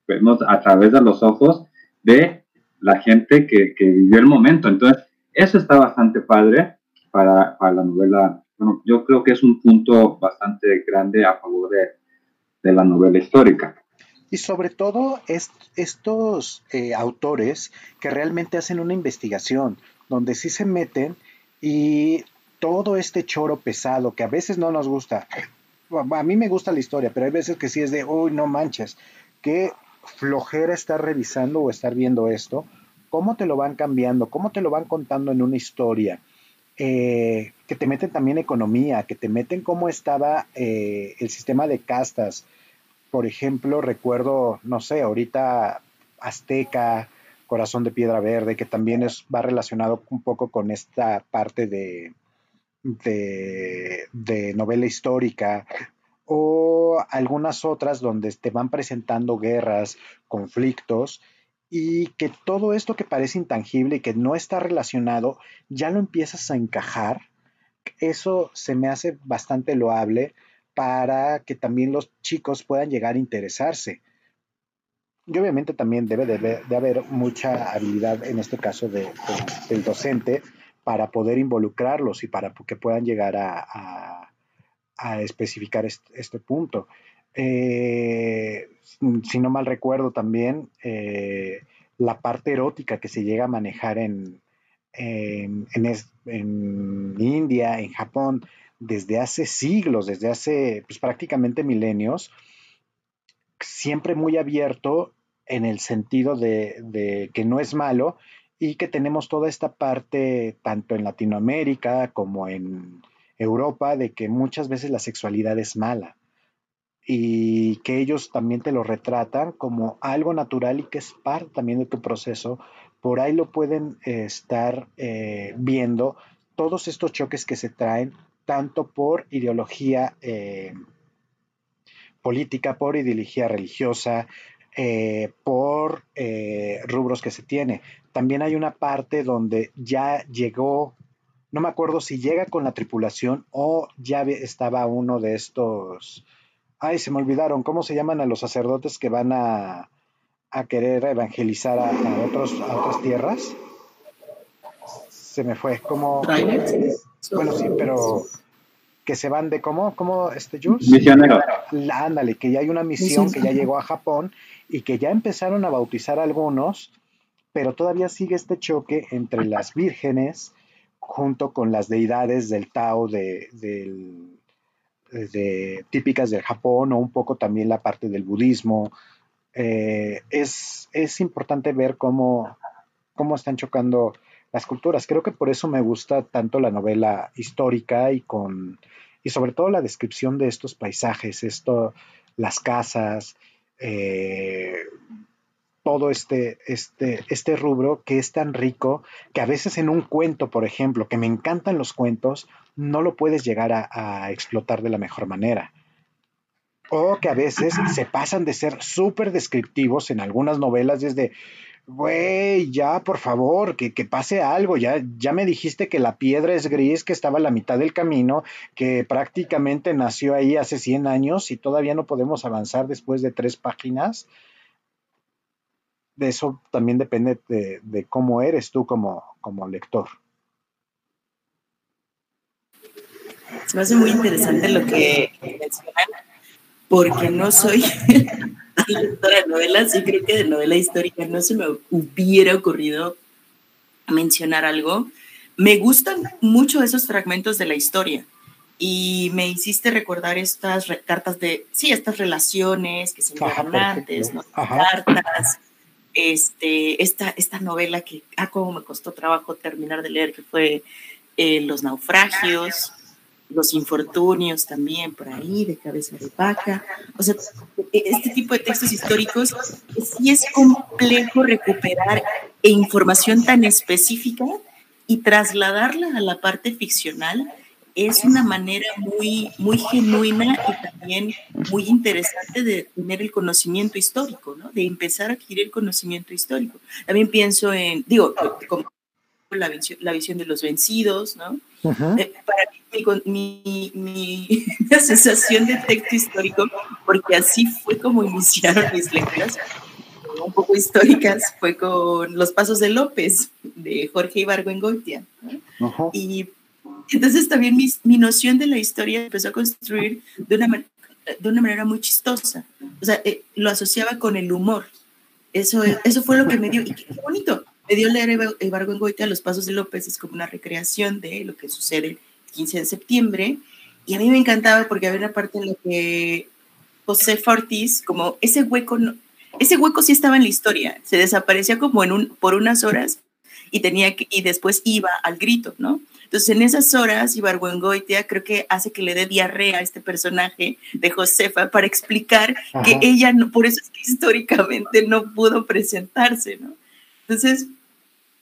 vemos a través de los ojos de la gente que, que, vivió el momento. Entonces, eso está bastante padre para, para la novela bueno, yo creo que es un punto bastante grande a favor de, de la novela histórica. Y sobre todo es, estos eh, autores que realmente hacen una investigación, donde sí se meten y todo este choro pesado que a veces no nos gusta. A mí me gusta la historia, pero hay veces que sí es de, uy, no manches, qué flojera estar revisando o estar viendo esto, cómo te lo van cambiando, cómo te lo van contando en una historia. Eh, que te meten también economía, que te meten cómo estaba eh, el sistema de castas, por ejemplo, recuerdo, no sé, ahorita Azteca, Corazón de Piedra Verde, que también es, va relacionado un poco con esta parte de, de, novela histórica, o algunas otras donde te van presentando guerras, conflictos, y que todo esto que parece intangible y que no está relacionado, ya lo empiezas a encajar. Eso se me hace bastante loable para que también los chicos puedan llegar a interesarse. Y obviamente también debe de, haber mucha habilidad en este caso de, del docente para poder involucrarlos y para que puedan llegar a, especificar este, punto. Eh, si no mal recuerdo también, eh, la parte erótica que se llega a manejar en, en, en India, en Japón, desde hace siglos, desde hace pues, prácticamente milenios, siempre muy abierto en el sentido de, que no es malo y que tenemos toda esta parte, tanto en Latinoamérica como en Europa, de que muchas veces la sexualidad es mala y que ellos también te lo retratan como algo natural y que es parte también de tu proceso. Por ahí lo pueden eh, estar eh, viendo todos estos choques que se traen tanto por ideología eh, política, por ideología religiosa, por rubros que se tiene. También hay una parte donde ya llegó, no me acuerdo si llega con la tripulación o ya estaba uno de estos, ay, se me olvidaron, ¿cómo se llaman a los sacerdotes que van a, querer evangelizar a, otros, a otras tierras? Se me fue, como... Bueno, sí, pero que se van de cómo, cómo, este Jules? Misionero. Ándale, que ya hay una misión que ya llegó a Japón y que ya empezaron a bautizar algunos, pero todavía sigue este choque entre las vírgenes junto con las deidades del Tao de, típicas del Japón o un poco también la parte del budismo. Eh, es, es importante ver cómo, cómo están chocando las culturas. Creo que por eso me gusta tanto la novela histórica y con y sobre todo la descripción de estos paisajes, esto, las casas, eh, todo este, este, este rubro que es tan rico que a veces en un cuento, por ejemplo, que me encantan los cuentos, no lo puedes llegar a, a explotar de la mejor manera. O que a veces se pasan de ser súper descriptivos en algunas novelas desde, güey, ya, por favor, que, pase algo, ya, ya me dijiste que la piedra es gris, que estaba a la mitad del camino, que prácticamente nació ahí hace 100 años y todavía no podemos avanzar después de tres páginas. De eso también depende de, cómo eres tú como, como lector. Se me hace muy interesante lo que mencionan, porque no soy lectora de novelas, y creo que de novela histórica no se me hubiera ocurrido mencionar algo. Me gustan mucho esos fragmentos de la historia y me hiciste recordar estas cartas de, sí, estas relaciones que se enviaron antes, ¿no? cartas, este, esta, esta novela que, ah, cómo me costó trabajo terminar de leer, que fue eh, Los naufragios los infortunios también por ahí, de cabeza de vaca. O sea, este tipo de textos históricos sí es complejo recuperar información tan específica y trasladarla a la parte ficcional es una manera muy, muy genuina y también muy interesante de tener el conocimiento histórico, ¿no? De empezar a adquirir conocimiento histórico. También pienso en, digo, como la visión, la visión de los vencidos, ¿no? Eh, para mí, mi, sensación de texto histórico, porque así fue como iniciaron mis lecturas, un poco históricas, fue con Los Pasos de López, de Jorge Ibargüengoitia. ¿no? Y Entonces también mi, mi, noción de la historia empezó a construir de una, de una manera muy chistosa. O sea, eh, lo asociaba con el humor. Eso, eso fue lo que me dio, y qué, bonito, me dio leer en a los Pasos de López, es como una recreación de lo que sucede el 15 de septiembre, y a mí me encantaba porque había una parte en la que José Ortiz, como ese hueco, ese hueco sí estaba en la historia, se desaparecía como en un, por unas horas y tenía que, y después iba al grito, ¿no? Entonces, en esas horas, Ibargüengoitia creo que hace que le dé diarrea a este personaje de Josefa para explicar que ella, no, por eso es que históricamente no pudo presentarse, ¿no? Entonces,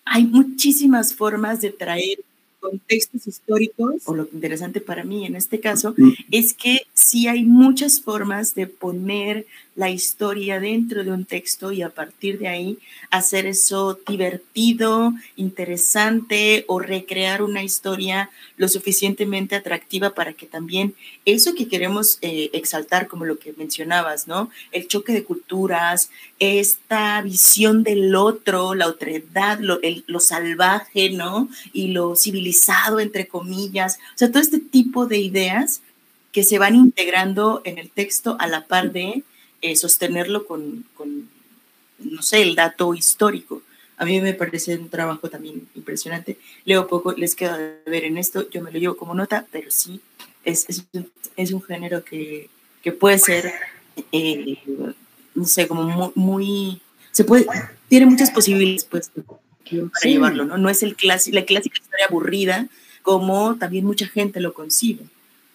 hay muchísimas formas de traer contextos históricos, o lo interesante para mí en este caso, es que sí hay muchas formas de poner la historia dentro de un texto y a partir de ahí hacer eso divertido, interesante o recrear una historia lo suficientemente atractiva para que también eso que queremos eh, exaltar, como lo que mencionabas, ¿no? El choque de culturas, esta visión del otro, la otredad, lo, lo salvaje, ¿no? Y lo civilizado, entre comillas, o sea, todo este tipo de ideas que se van integrando en el texto a la par de eh, sostenerlo con, con, no sé, el dato histórico. A mí me parece un trabajo también impresionante. Leo poco, les queda de ver en esto, yo me lo llevo como nota, pero sí, es, es, es un género que, que puede ser, eh, no sé, como muy, se puede, tiene muchas posibilidades pues, para llevarlo, ¿no? No es el la clásica historia aburrida como también mucha gente lo concibe.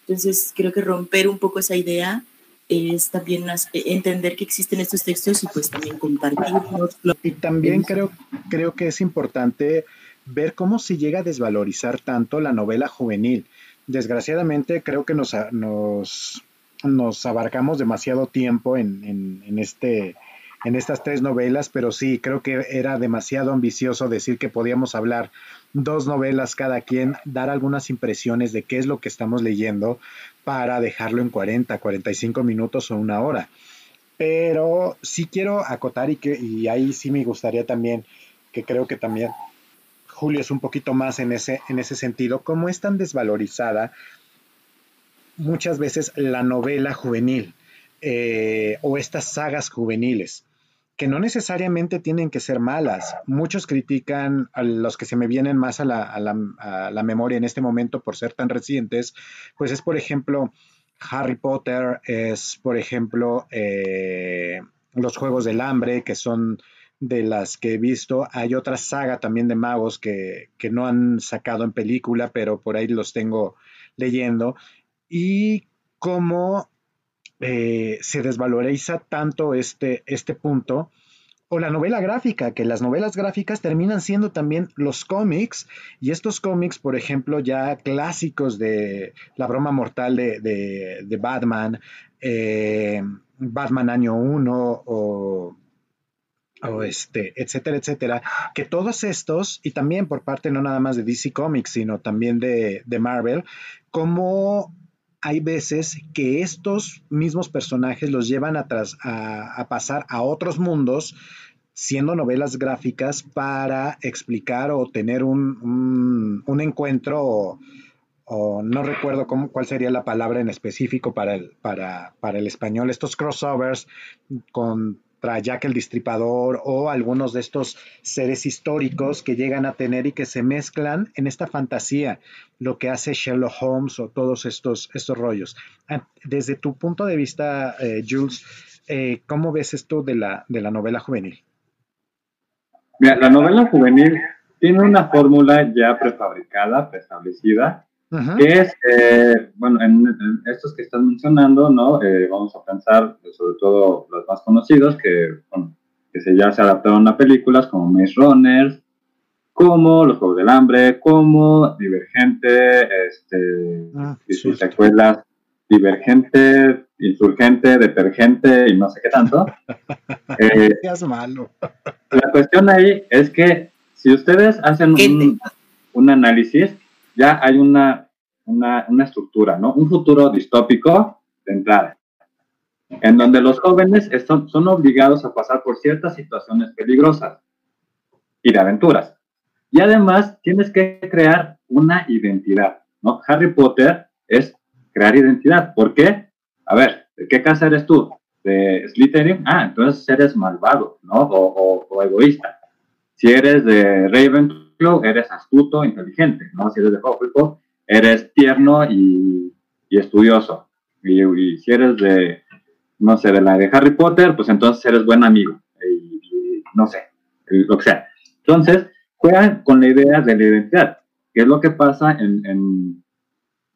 Entonces, creo que romper un poco esa idea es también eh, entender que existen estos textos y pues también compartirlos. Y también creo, creo que es importante ver cómo se llega a desvalorizar tanto la novela juvenil. Desgraciadamente creo que nos, nos, nos abarcamos demasiado tiempo en, en, este, en estas tres novelas, pero sí, creo que era demasiado ambicioso decir que podíamos hablar dos novelas cada quien, dar algunas impresiones de qué es lo que estamos leyendo, para dejarlo en 40, 45 minutos o una hora. Pero sí quiero acotar y, que, y ahí sí me gustaría también, que creo que también Julio es un poquito más en ese, en ese sentido, cómo es tan desvalorizada muchas veces la novela juvenil eh, o estas sagas juveniles que no necesariamente tienen que ser malas. Muchos critican a los que se me vienen más a la, memoria en este momento por ser tan recientes, pues es por ejemplo Harry Potter, es por ejemplo eh, los Juegos del Hambre, que son de las que he visto. Hay otra saga también de magos que, que no han sacado en película, pero por ahí los tengo leyendo. Y como eh, se desvaloriza tanto este, este punto, o la novela gráfica, que las novelas gráficas terminan siendo también los cómics, y estos cómics, por ejemplo, ya clásicos de La broma mortal de, Batman, eh, Batman año 1 o, este, etcétera, etcétera, que todos estos, y también por parte no nada más de DC Comics, sino también de, de Marvel, como hay veces que estos mismos personajes los llevan a, a, pasar a otros mundos siendo novelas gráficas para explicar o tener un, encuentro o, no recuerdo cuál sería la palabra en específico para el, para, para el español, estos crossovers con Jack el Distripador o algunos de estos seres históricos que llegan a tener y que se mezclan en esta fantasía, lo que hace Sherlock Holmes o todos estos, estos rollos. Ah, desde tu punto de vista, eh, Jules, eh, ¿cómo ves esto de la, de la novela juvenil? Mira, la novela juvenil tiene una fórmula ya prefabricada, preestablecida, que es, eh, bueno, en, estos que están mencionando, ¿no? Eh, vamos a pensar sobre todo los más conocidos que, bueno, que se, ya se adaptaron a películas como Maze Runner, como Los Juegos del Hambre, como Divergente, este, ah, y sus secuelas Divergente, Insurgente, Detergente y no sé qué tanto. eh, malo. la cuestión ahí es que si ustedes hacen un, un análisis, ya hay una, una, una estructura, ¿no? Un futuro distópico de entrada, en donde los jóvenes están, son obligados a pasar por ciertas situaciones peligrosas y de aventuras. Y además tienes que crear una identidad. ¿no? Harry Potter es crear identidad. ¿Por qué? A ver, ¿de qué casa eres tú? ¿De Slytherin? Ah, entonces eres malvado, ¿no? O, egoísta. Si eres de Eres astuto, inteligente, ¿no? Si eres de Hufflepuff, eres tierno y, estudioso. Y, si eres de, no sé, de la de Harry Potter, pues entonces eres buen amigo. Y, no sé, lo que sea. Entonces, juegan con la idea de la identidad. ¿Qué es lo que pasa en,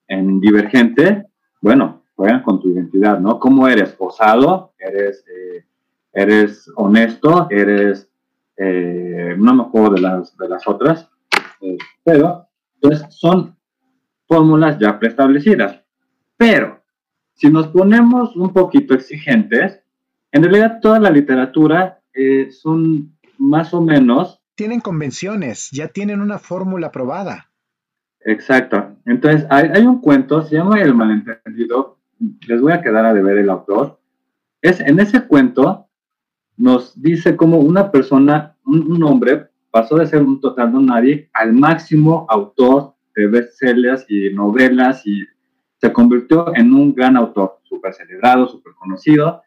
en, Divergente? Bueno, juegan con tu identidad, ¿no? ¿Cómo eres? ¿Osado? ¿Eres, eh, eres honesto? ¿Eres... Eh, no me acuerdo de las, de las otras, eh, pero pues son fórmulas ya preestablecidas. Pero si nos ponemos un poquito exigentes, en realidad toda la literatura son más o menos tienen convenciones, ya tienen una fórmula probada. Exacto. Entonces, hay, un cuento, se llama El malentendido, les voy a quedar a deber el autor. Es, en ese cuento nos dice cómo una persona, un, hombre, pasó de ser un total no nadie al máximo autor de bestsellers y novelas y se convirtió en un gran autor, súper celebrado, súper conocido.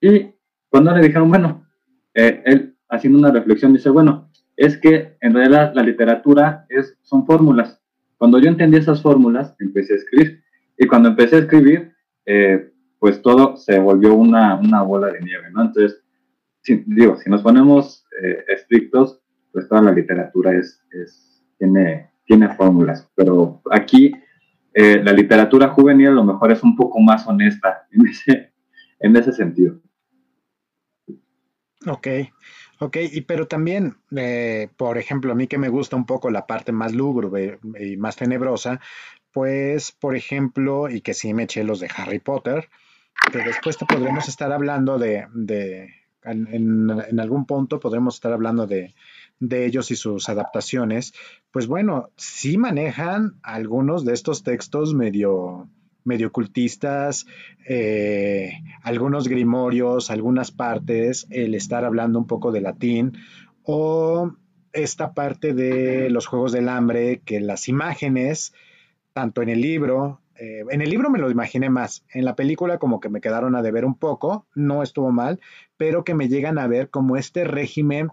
Y cuando le dijeron, bueno, eh, él haciendo una reflexión, dice, bueno, es que en realidad la literatura es, son fórmulas. Cuando yo entendí esas fórmulas, empecé a escribir. Y cuando empecé a escribir, eh, pues todo se volvió una, una, bola de nieve, ¿no? Entonces, digo, si nos ponemos eh, estrictos, pues toda la literatura es, es tiene, tiene fórmulas. Pero aquí eh, la literatura juvenil a lo mejor es un poco más honesta en ese, en ese sentido. Ok. Ok, y pero también, eh, por ejemplo, a mí que me gusta un poco la parte más lúgubre y más tenebrosa, pues, por ejemplo, y que sí me eché los de Harry Potter, que después te podremos estar hablando de, en, algún punto podremos estar hablando de, de ellos y sus adaptaciones, pues bueno, sí manejan algunos de estos textos medio medio cultistas, eh, algunos grimorios, algunas partes, el estar hablando un poco de latín, o esta parte de los Juegos del Hambre, que las imágenes, tanto en el libro, eh, en el libro me lo imaginé más, en la película como que me quedaron a deber un poco, no estuvo mal, pero que me llegan a ver como este régimen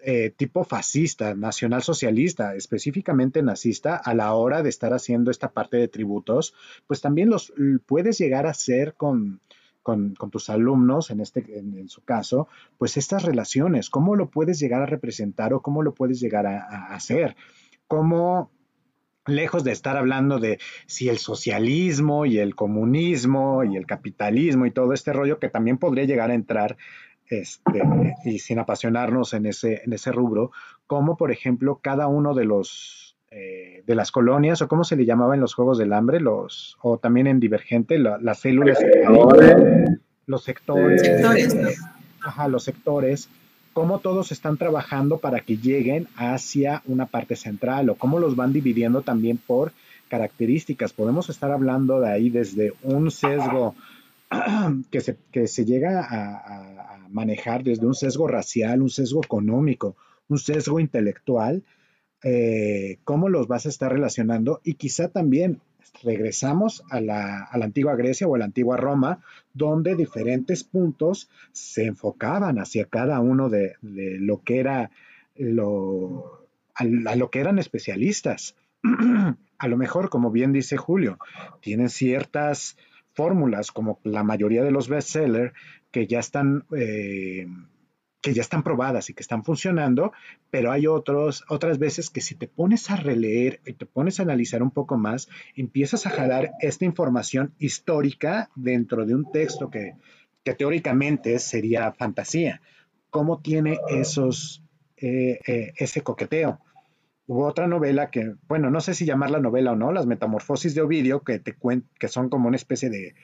eh, tipo fascista, nacionalsocialista, específicamente nazista, a la hora de estar haciendo esta parte de tributos, pues también los puedes llegar a hacer con, con, tus alumnos, en, este, en, su caso, pues estas relaciones, cómo lo puedes llegar a representar o cómo lo puedes llegar a, a hacer, cómo lejos de estar hablando de si el socialismo y el comunismo y el capitalismo y todo este rollo que también podría llegar a entrar este, y sin apasionarnos en ese, en ese rubro, como por ejemplo cada uno de los eh, de las colonias, o cómo se le llamaba en los Juegos del Hambre, los, o también en Divergente, las células, los sectores, ajá, los sectores, cómo todos están trabajando para que lleguen hacia una parte central, o cómo los van dividiendo también por características. Podemos estar hablando de ahí desde un sesgo que se, llega a, manejar desde un sesgo racial, un sesgo económico, un sesgo intelectual, eh, cómo los vas a estar relacionando y quizá también regresamos a la, a la, antigua Grecia o a la antigua Roma, donde diferentes puntos se enfocaban hacia cada uno de, lo que era lo, a, lo que eran especialistas. a lo mejor, como bien dice Julio, tienen ciertas fórmulas, como la mayoría de los bestsellers, que ya están... Eh, que ya están probadas y que están funcionando, pero hay otros, otras veces que si te pones a releer y te pones a analizar un poco más, empiezas a jalar esta información histórica dentro de un texto que, que teóricamente sería fantasía. ¿Cómo tiene esos, eh, eh, ese coqueteo? Hubo otra novela que, bueno, no sé si llamarla novela o no, Las Metamorfosis de Ovidio, que, te que son como una especie de,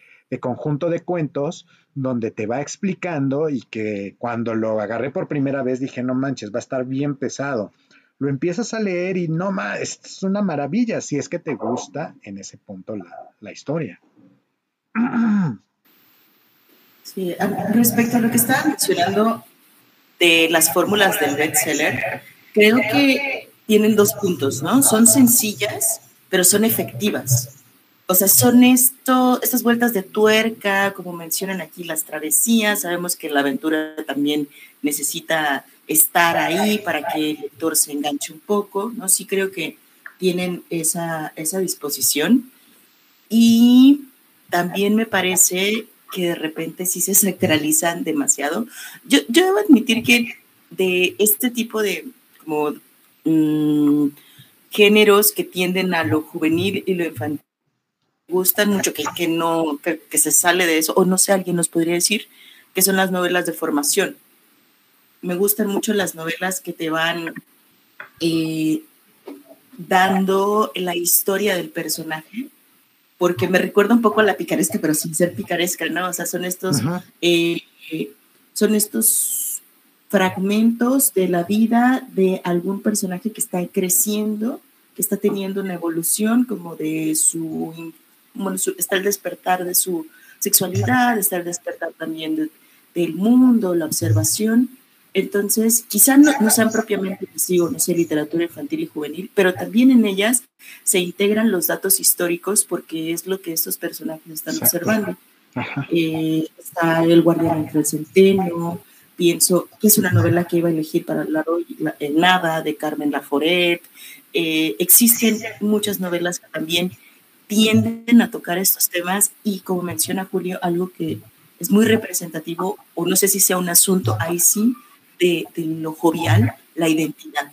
conjunto de cuentos donde te va explicando y que cuando lo agarré por primera vez dije, no manches, va a estar bien pesado. Lo empiezas a leer y no más, es una maravilla si es que te gusta en ese punto la, la historia. Sí, respecto a lo que estaba mencionando de las fórmulas del bestseller, creo que tienen dos puntos, ¿no? Son sencillas, pero son efectivas. O sea, son esto, estas vueltas de tuerca, como mencionan aquí las travesías. Sabemos que la aventura también necesita estar ahí para que el lector se enganche un poco, ¿no? Sí creo que tienen esa, esa disposición. Y también me parece que de repente sí se sacralizan demasiado. Yo, yo debo admitir que de este tipo de como mm, géneros que tienden a lo juvenil y lo infantil, gustan mucho, que, que no, que, se sale de eso, o no sé, alguien nos podría decir, que son las novelas de formación. Me gustan mucho las novelas que te van eh, dando la historia del personaje, porque me recuerda un poco a la picaresca, pero sin ser picaresca, ¿no? O sea, son estos, eh, son estos fragmentos de la vida de algún personaje que está creciendo, que está teniendo una evolución como de su bueno, está el despertar de su sexualidad, está el despertar también del mundo, la observación. Entonces, quizá no, sean propiamente, digo, no sé, literatura infantil y juvenil, pero también en ellas se integran los datos históricos porque es lo que estos personajes están observando. Eh, está El guardián entre el centeno, pienso que es una novela que iba a elegir para la, la Nada de Carmen Laforet. Eh, existen muchas novelas que también tienden a tocar estos temas y como menciona Julio, algo que es muy representativo, o no sé si sea un asunto ahí sí, de, lo jovial, la identidad.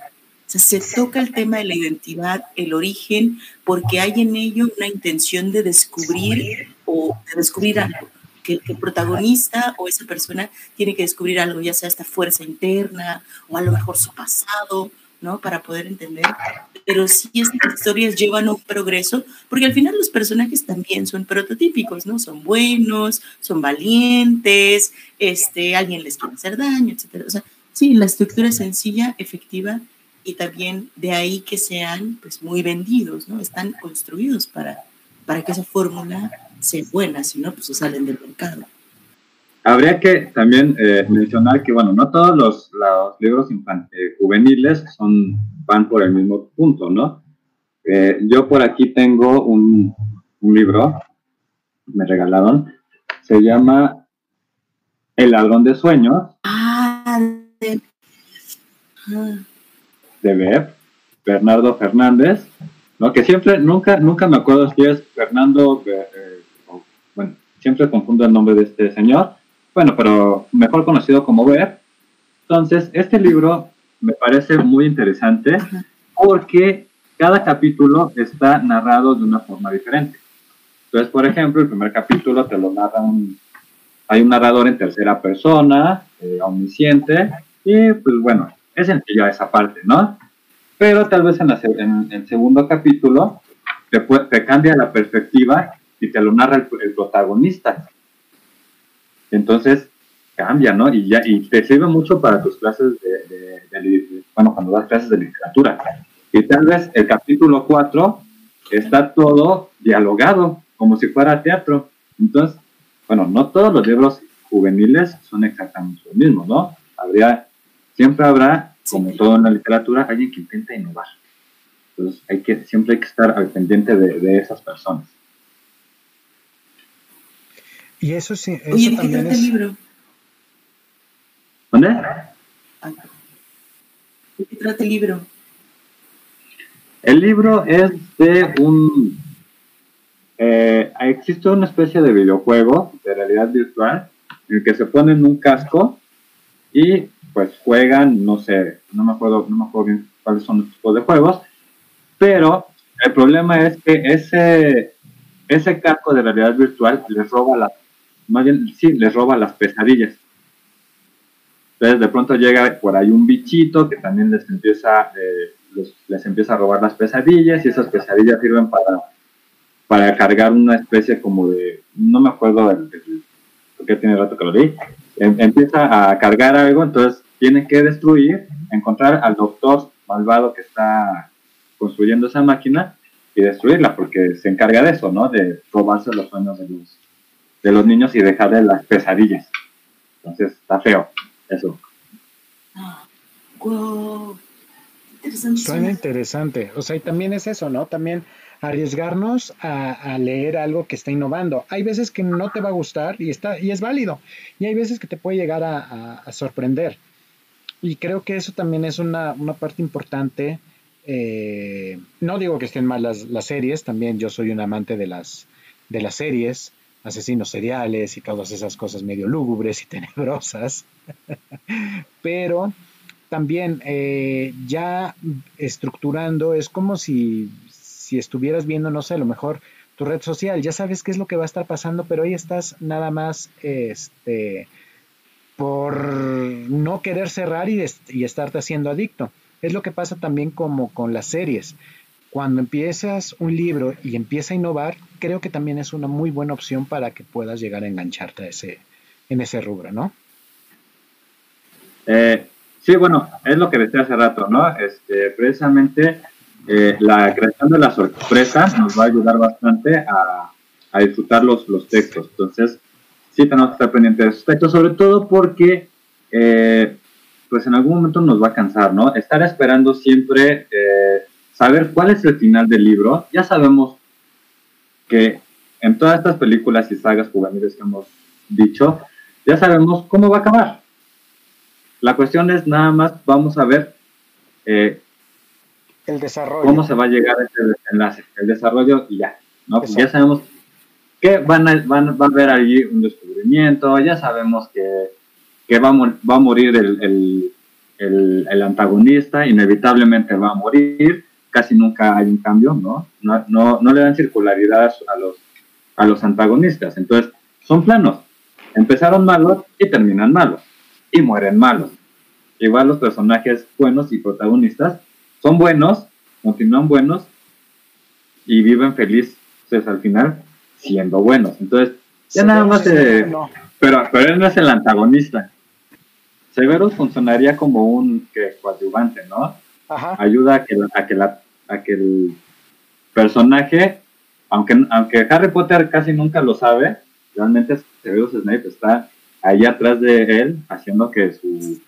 Se toca el tema de la identidad, el origen, porque hay en ello una intención de descubrir o de descubrir algo. Que, que el protagonista o esa persona tiene que descubrir algo, ya sea esta fuerza interna o a lo mejor su pasado, ¿no? Para poder entender pero sí estas historias llevan un progreso, porque al final los personajes también son prototípicos, ¿no? Son buenos, son valientes, este, alguien les quiere hacer daño, etc. O sea, sí, la estructura es sencilla, efectiva, y también de ahí que sean pues muy vendidos, ¿no? Están construidos para, para que esa fórmula sea buena, si no, pues salen del mercado. Habría que también eh, mencionar que, bueno, no todos los, los libros eh, juveniles son van por el mismo punto, ¿no? Eh, yo por aquí tengo un, un, libro, me regalaron, se llama El ladrón de sueños. Ah, de, de Beb, Bernardo Fernández, ¿no? Que siempre, nunca, nunca me acuerdo si es Fernando, eh, bueno, siempre confundo el nombre de este señor, bueno, pero mejor conocido como Beb. Entonces, este libro me parece muy interesante porque cada capítulo está narrado de una forma diferente. Entonces, por ejemplo, el primer capítulo te lo narra un... Hay un narrador en tercera persona, eh, omnisciente, y pues bueno, es sencillo esa parte, ¿no? Pero tal vez en, el segundo capítulo te, te, cambia la perspectiva y te lo narra el, el protagonista. Entonces, cambia, ¿no? Y, ya, y te sirve mucho para tus clases de, bueno, cuando das clases de literatura. Y tal vez el capítulo 4 está todo dialogado, como si fuera teatro. Entonces, bueno, no todos los libros juveniles son exactamente lo mismo, ¿no? Habría, siempre habrá, como todo en la literatura, alguien que intenta innovar. Entonces, hay que, siempre hay que estar al pendiente de, de esas personas. Y eso sí, eso también es... libro? ¿Dónde? ¿De qué trata el libro? El libro es de un... Eh, existe una especie de videojuego de realidad virtual en el que se ponen un casco y pues juegan, no sé, no me acuerdo, no me acuerdo bien cuáles son los tipos de juegos, pero el problema es que ese, ese casco de realidad virtual les roba las, más bien, sí, les roba las pesadillas. Entonces de pronto llega por ahí un bichito que también les empieza, eh, les, empieza a robar las pesadillas y esas pesadillas sirven para, para cargar una especie como de, no me acuerdo del, porque tiene rato que lo leí, em, empieza a cargar algo, entonces tiene que destruir, encontrar al doctor malvado que está construyendo esa máquina y destruirla, porque se encarga de eso, ¿no? De robarse los sueños de los, de los niños y dejarle las pesadillas. Entonces está feo. Eso. Suena interesante. O sea, y también es eso, ¿no? También arriesgarnos a, leer algo que está innovando. Hay veces que no te va a gustar y, está, y es válido, y hay veces que te puede llegar a, sorprender. Y creo que eso también es una, parte importante. Eh, no digo que estén mal las, las, series, también yo soy un amante de las, de las series, asesinos seriales y todas esas cosas medio lúgubres y tenebrosas. Pero también eh, ya estructurando es como si, si estuvieras viendo, no sé, a lo mejor tu red social, ya sabes qué es lo que va a estar pasando, pero ahí estás nada más este, por no querer cerrar y, y estarte haciendo adicto. Es lo que pasa también como con las series. Cuando empiezas un libro y empieza a innovar, creo que también es una muy buena opción para que puedas llegar a engancharte a ese, en ese rubro, ¿no? Eh, sí, bueno, es lo que decía hace rato, ¿no? Este, precisamente eh, la creación de la sorpresa nos va a ayudar bastante a, a disfrutar los, los, textos. Entonces, sí tenemos que estar pendientes de esos textos, sobre todo porque, eh, pues en algún momento nos va a cansar, ¿no? Estar esperando siempre eh, saber cuál es el final del libro. Ya sabemos que en todas estas películas y sagas juveniles que hemos dicho, ya sabemos cómo va a acabar. La cuestión es nada más, vamos a ver eh, el desarrollo. ¿Cómo se va a llegar a ese desenlace? El desarrollo y ya. ¿no? Pues ya sabemos que van a, van, va a haber allí un descubrimiento, ya sabemos que, que va, a, va a morir el, el, el, antagonista, inevitablemente va a morir, casi nunca hay un cambio, ¿no? No, no, no le dan circularidad a los, a los antagonistas. Entonces, son planos. Empezaron malos y terminan malos. Y mueren malos. Igual los personajes buenos y protagonistas son buenos, continúan buenos y viven felices al final siendo buenos. Entonces, ya nada más Pero, pero él no es el antagonista. Severus funcionaría como un que, coadyuvante, ¿no? Ayuda a que, a, que la, a que el personaje, aunque, aunque Harry Potter casi nunca lo sabe, realmente Severus Snape está ahí atrás de él haciendo que su,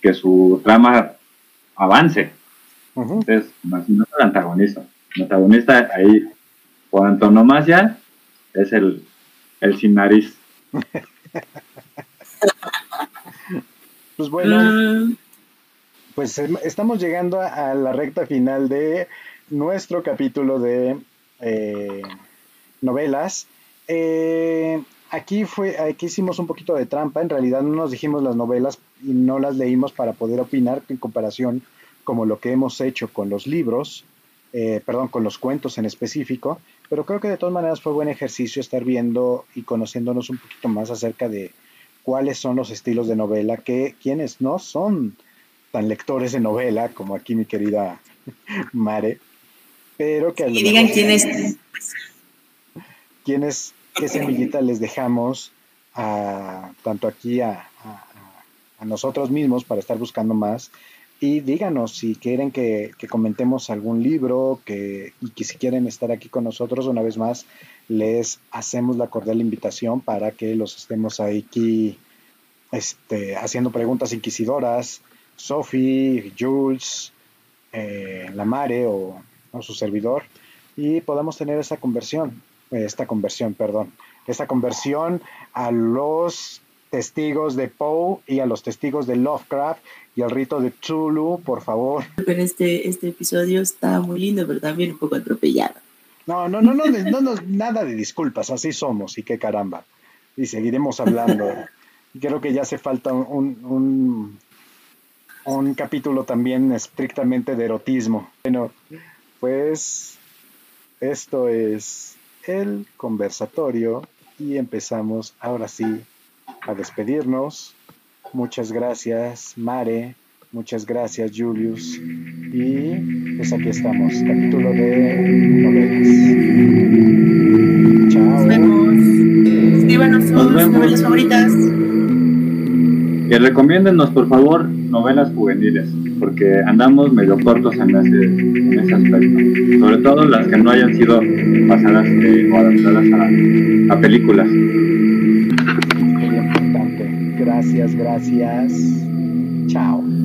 que su trama avance. Entonces, no es el antagonista. El antagonista ahí, por antonomasia, es el, el sin nariz. pues bueno, mm. Pues em, estamos llegando a la recta final de nuestro capítulo de eh, novelas. Eh, aquí fue, aquí hicimos un poquito de trampa. En realidad no nos dijimos las novelas y no las leímos para poder opinar en comparación como lo que hemos hecho con los libros, eh, perdón, con los cuentos en específico, pero creo que de todas maneras fue buen ejercicio estar viendo y conociéndonos un poquito más acerca de cuáles son los estilos de novela, que quienes no son tan lectores de novela como aquí mi querida Mare, pero que... Y digan quién es. ¿Quiénes, qué semillita les dejamos a, tanto aquí a, a nosotros mismos para estar buscando más y díganos si quieren que, comentemos algún libro que, y que si quieren estar aquí con nosotros una vez más, les hacemos la cordial invitación para que los estemos aquí este, haciendo preguntas inquisidoras. Sophie, Jules, eh, Lamare o, o su servidor y podamos tener esa conversión, esta conversión, perdón, esta conversión a los testigos de Poe y a los testigos de Lovecraft y al rito de Chulu, por favor. Pero este, este episodio está muy lindo, pero también un poco atropellado. No, no, no, no, no, nada de disculpas, así somos y qué caramba. Y seguiremos hablando. Creo que ya hace falta un, un, un capítulo también estrictamente de erotismo. Bueno, pues esto es el conversatorio y empezamos ahora sí a despedirnos. Muchas gracias, Mare. Muchas gracias, Julius. Y pues aquí estamos, capítulo de novelas. Chao. Nos vemos. Escríbanos sus novelas favoritas. Y recomiéndenos, por favor, novelas juveniles, porque andamos medio cortos en ese, en ese aspecto. Sobre todo las que no hayan sido pasadas o adaptadas a, a películas. Gracias, gracias. Chao.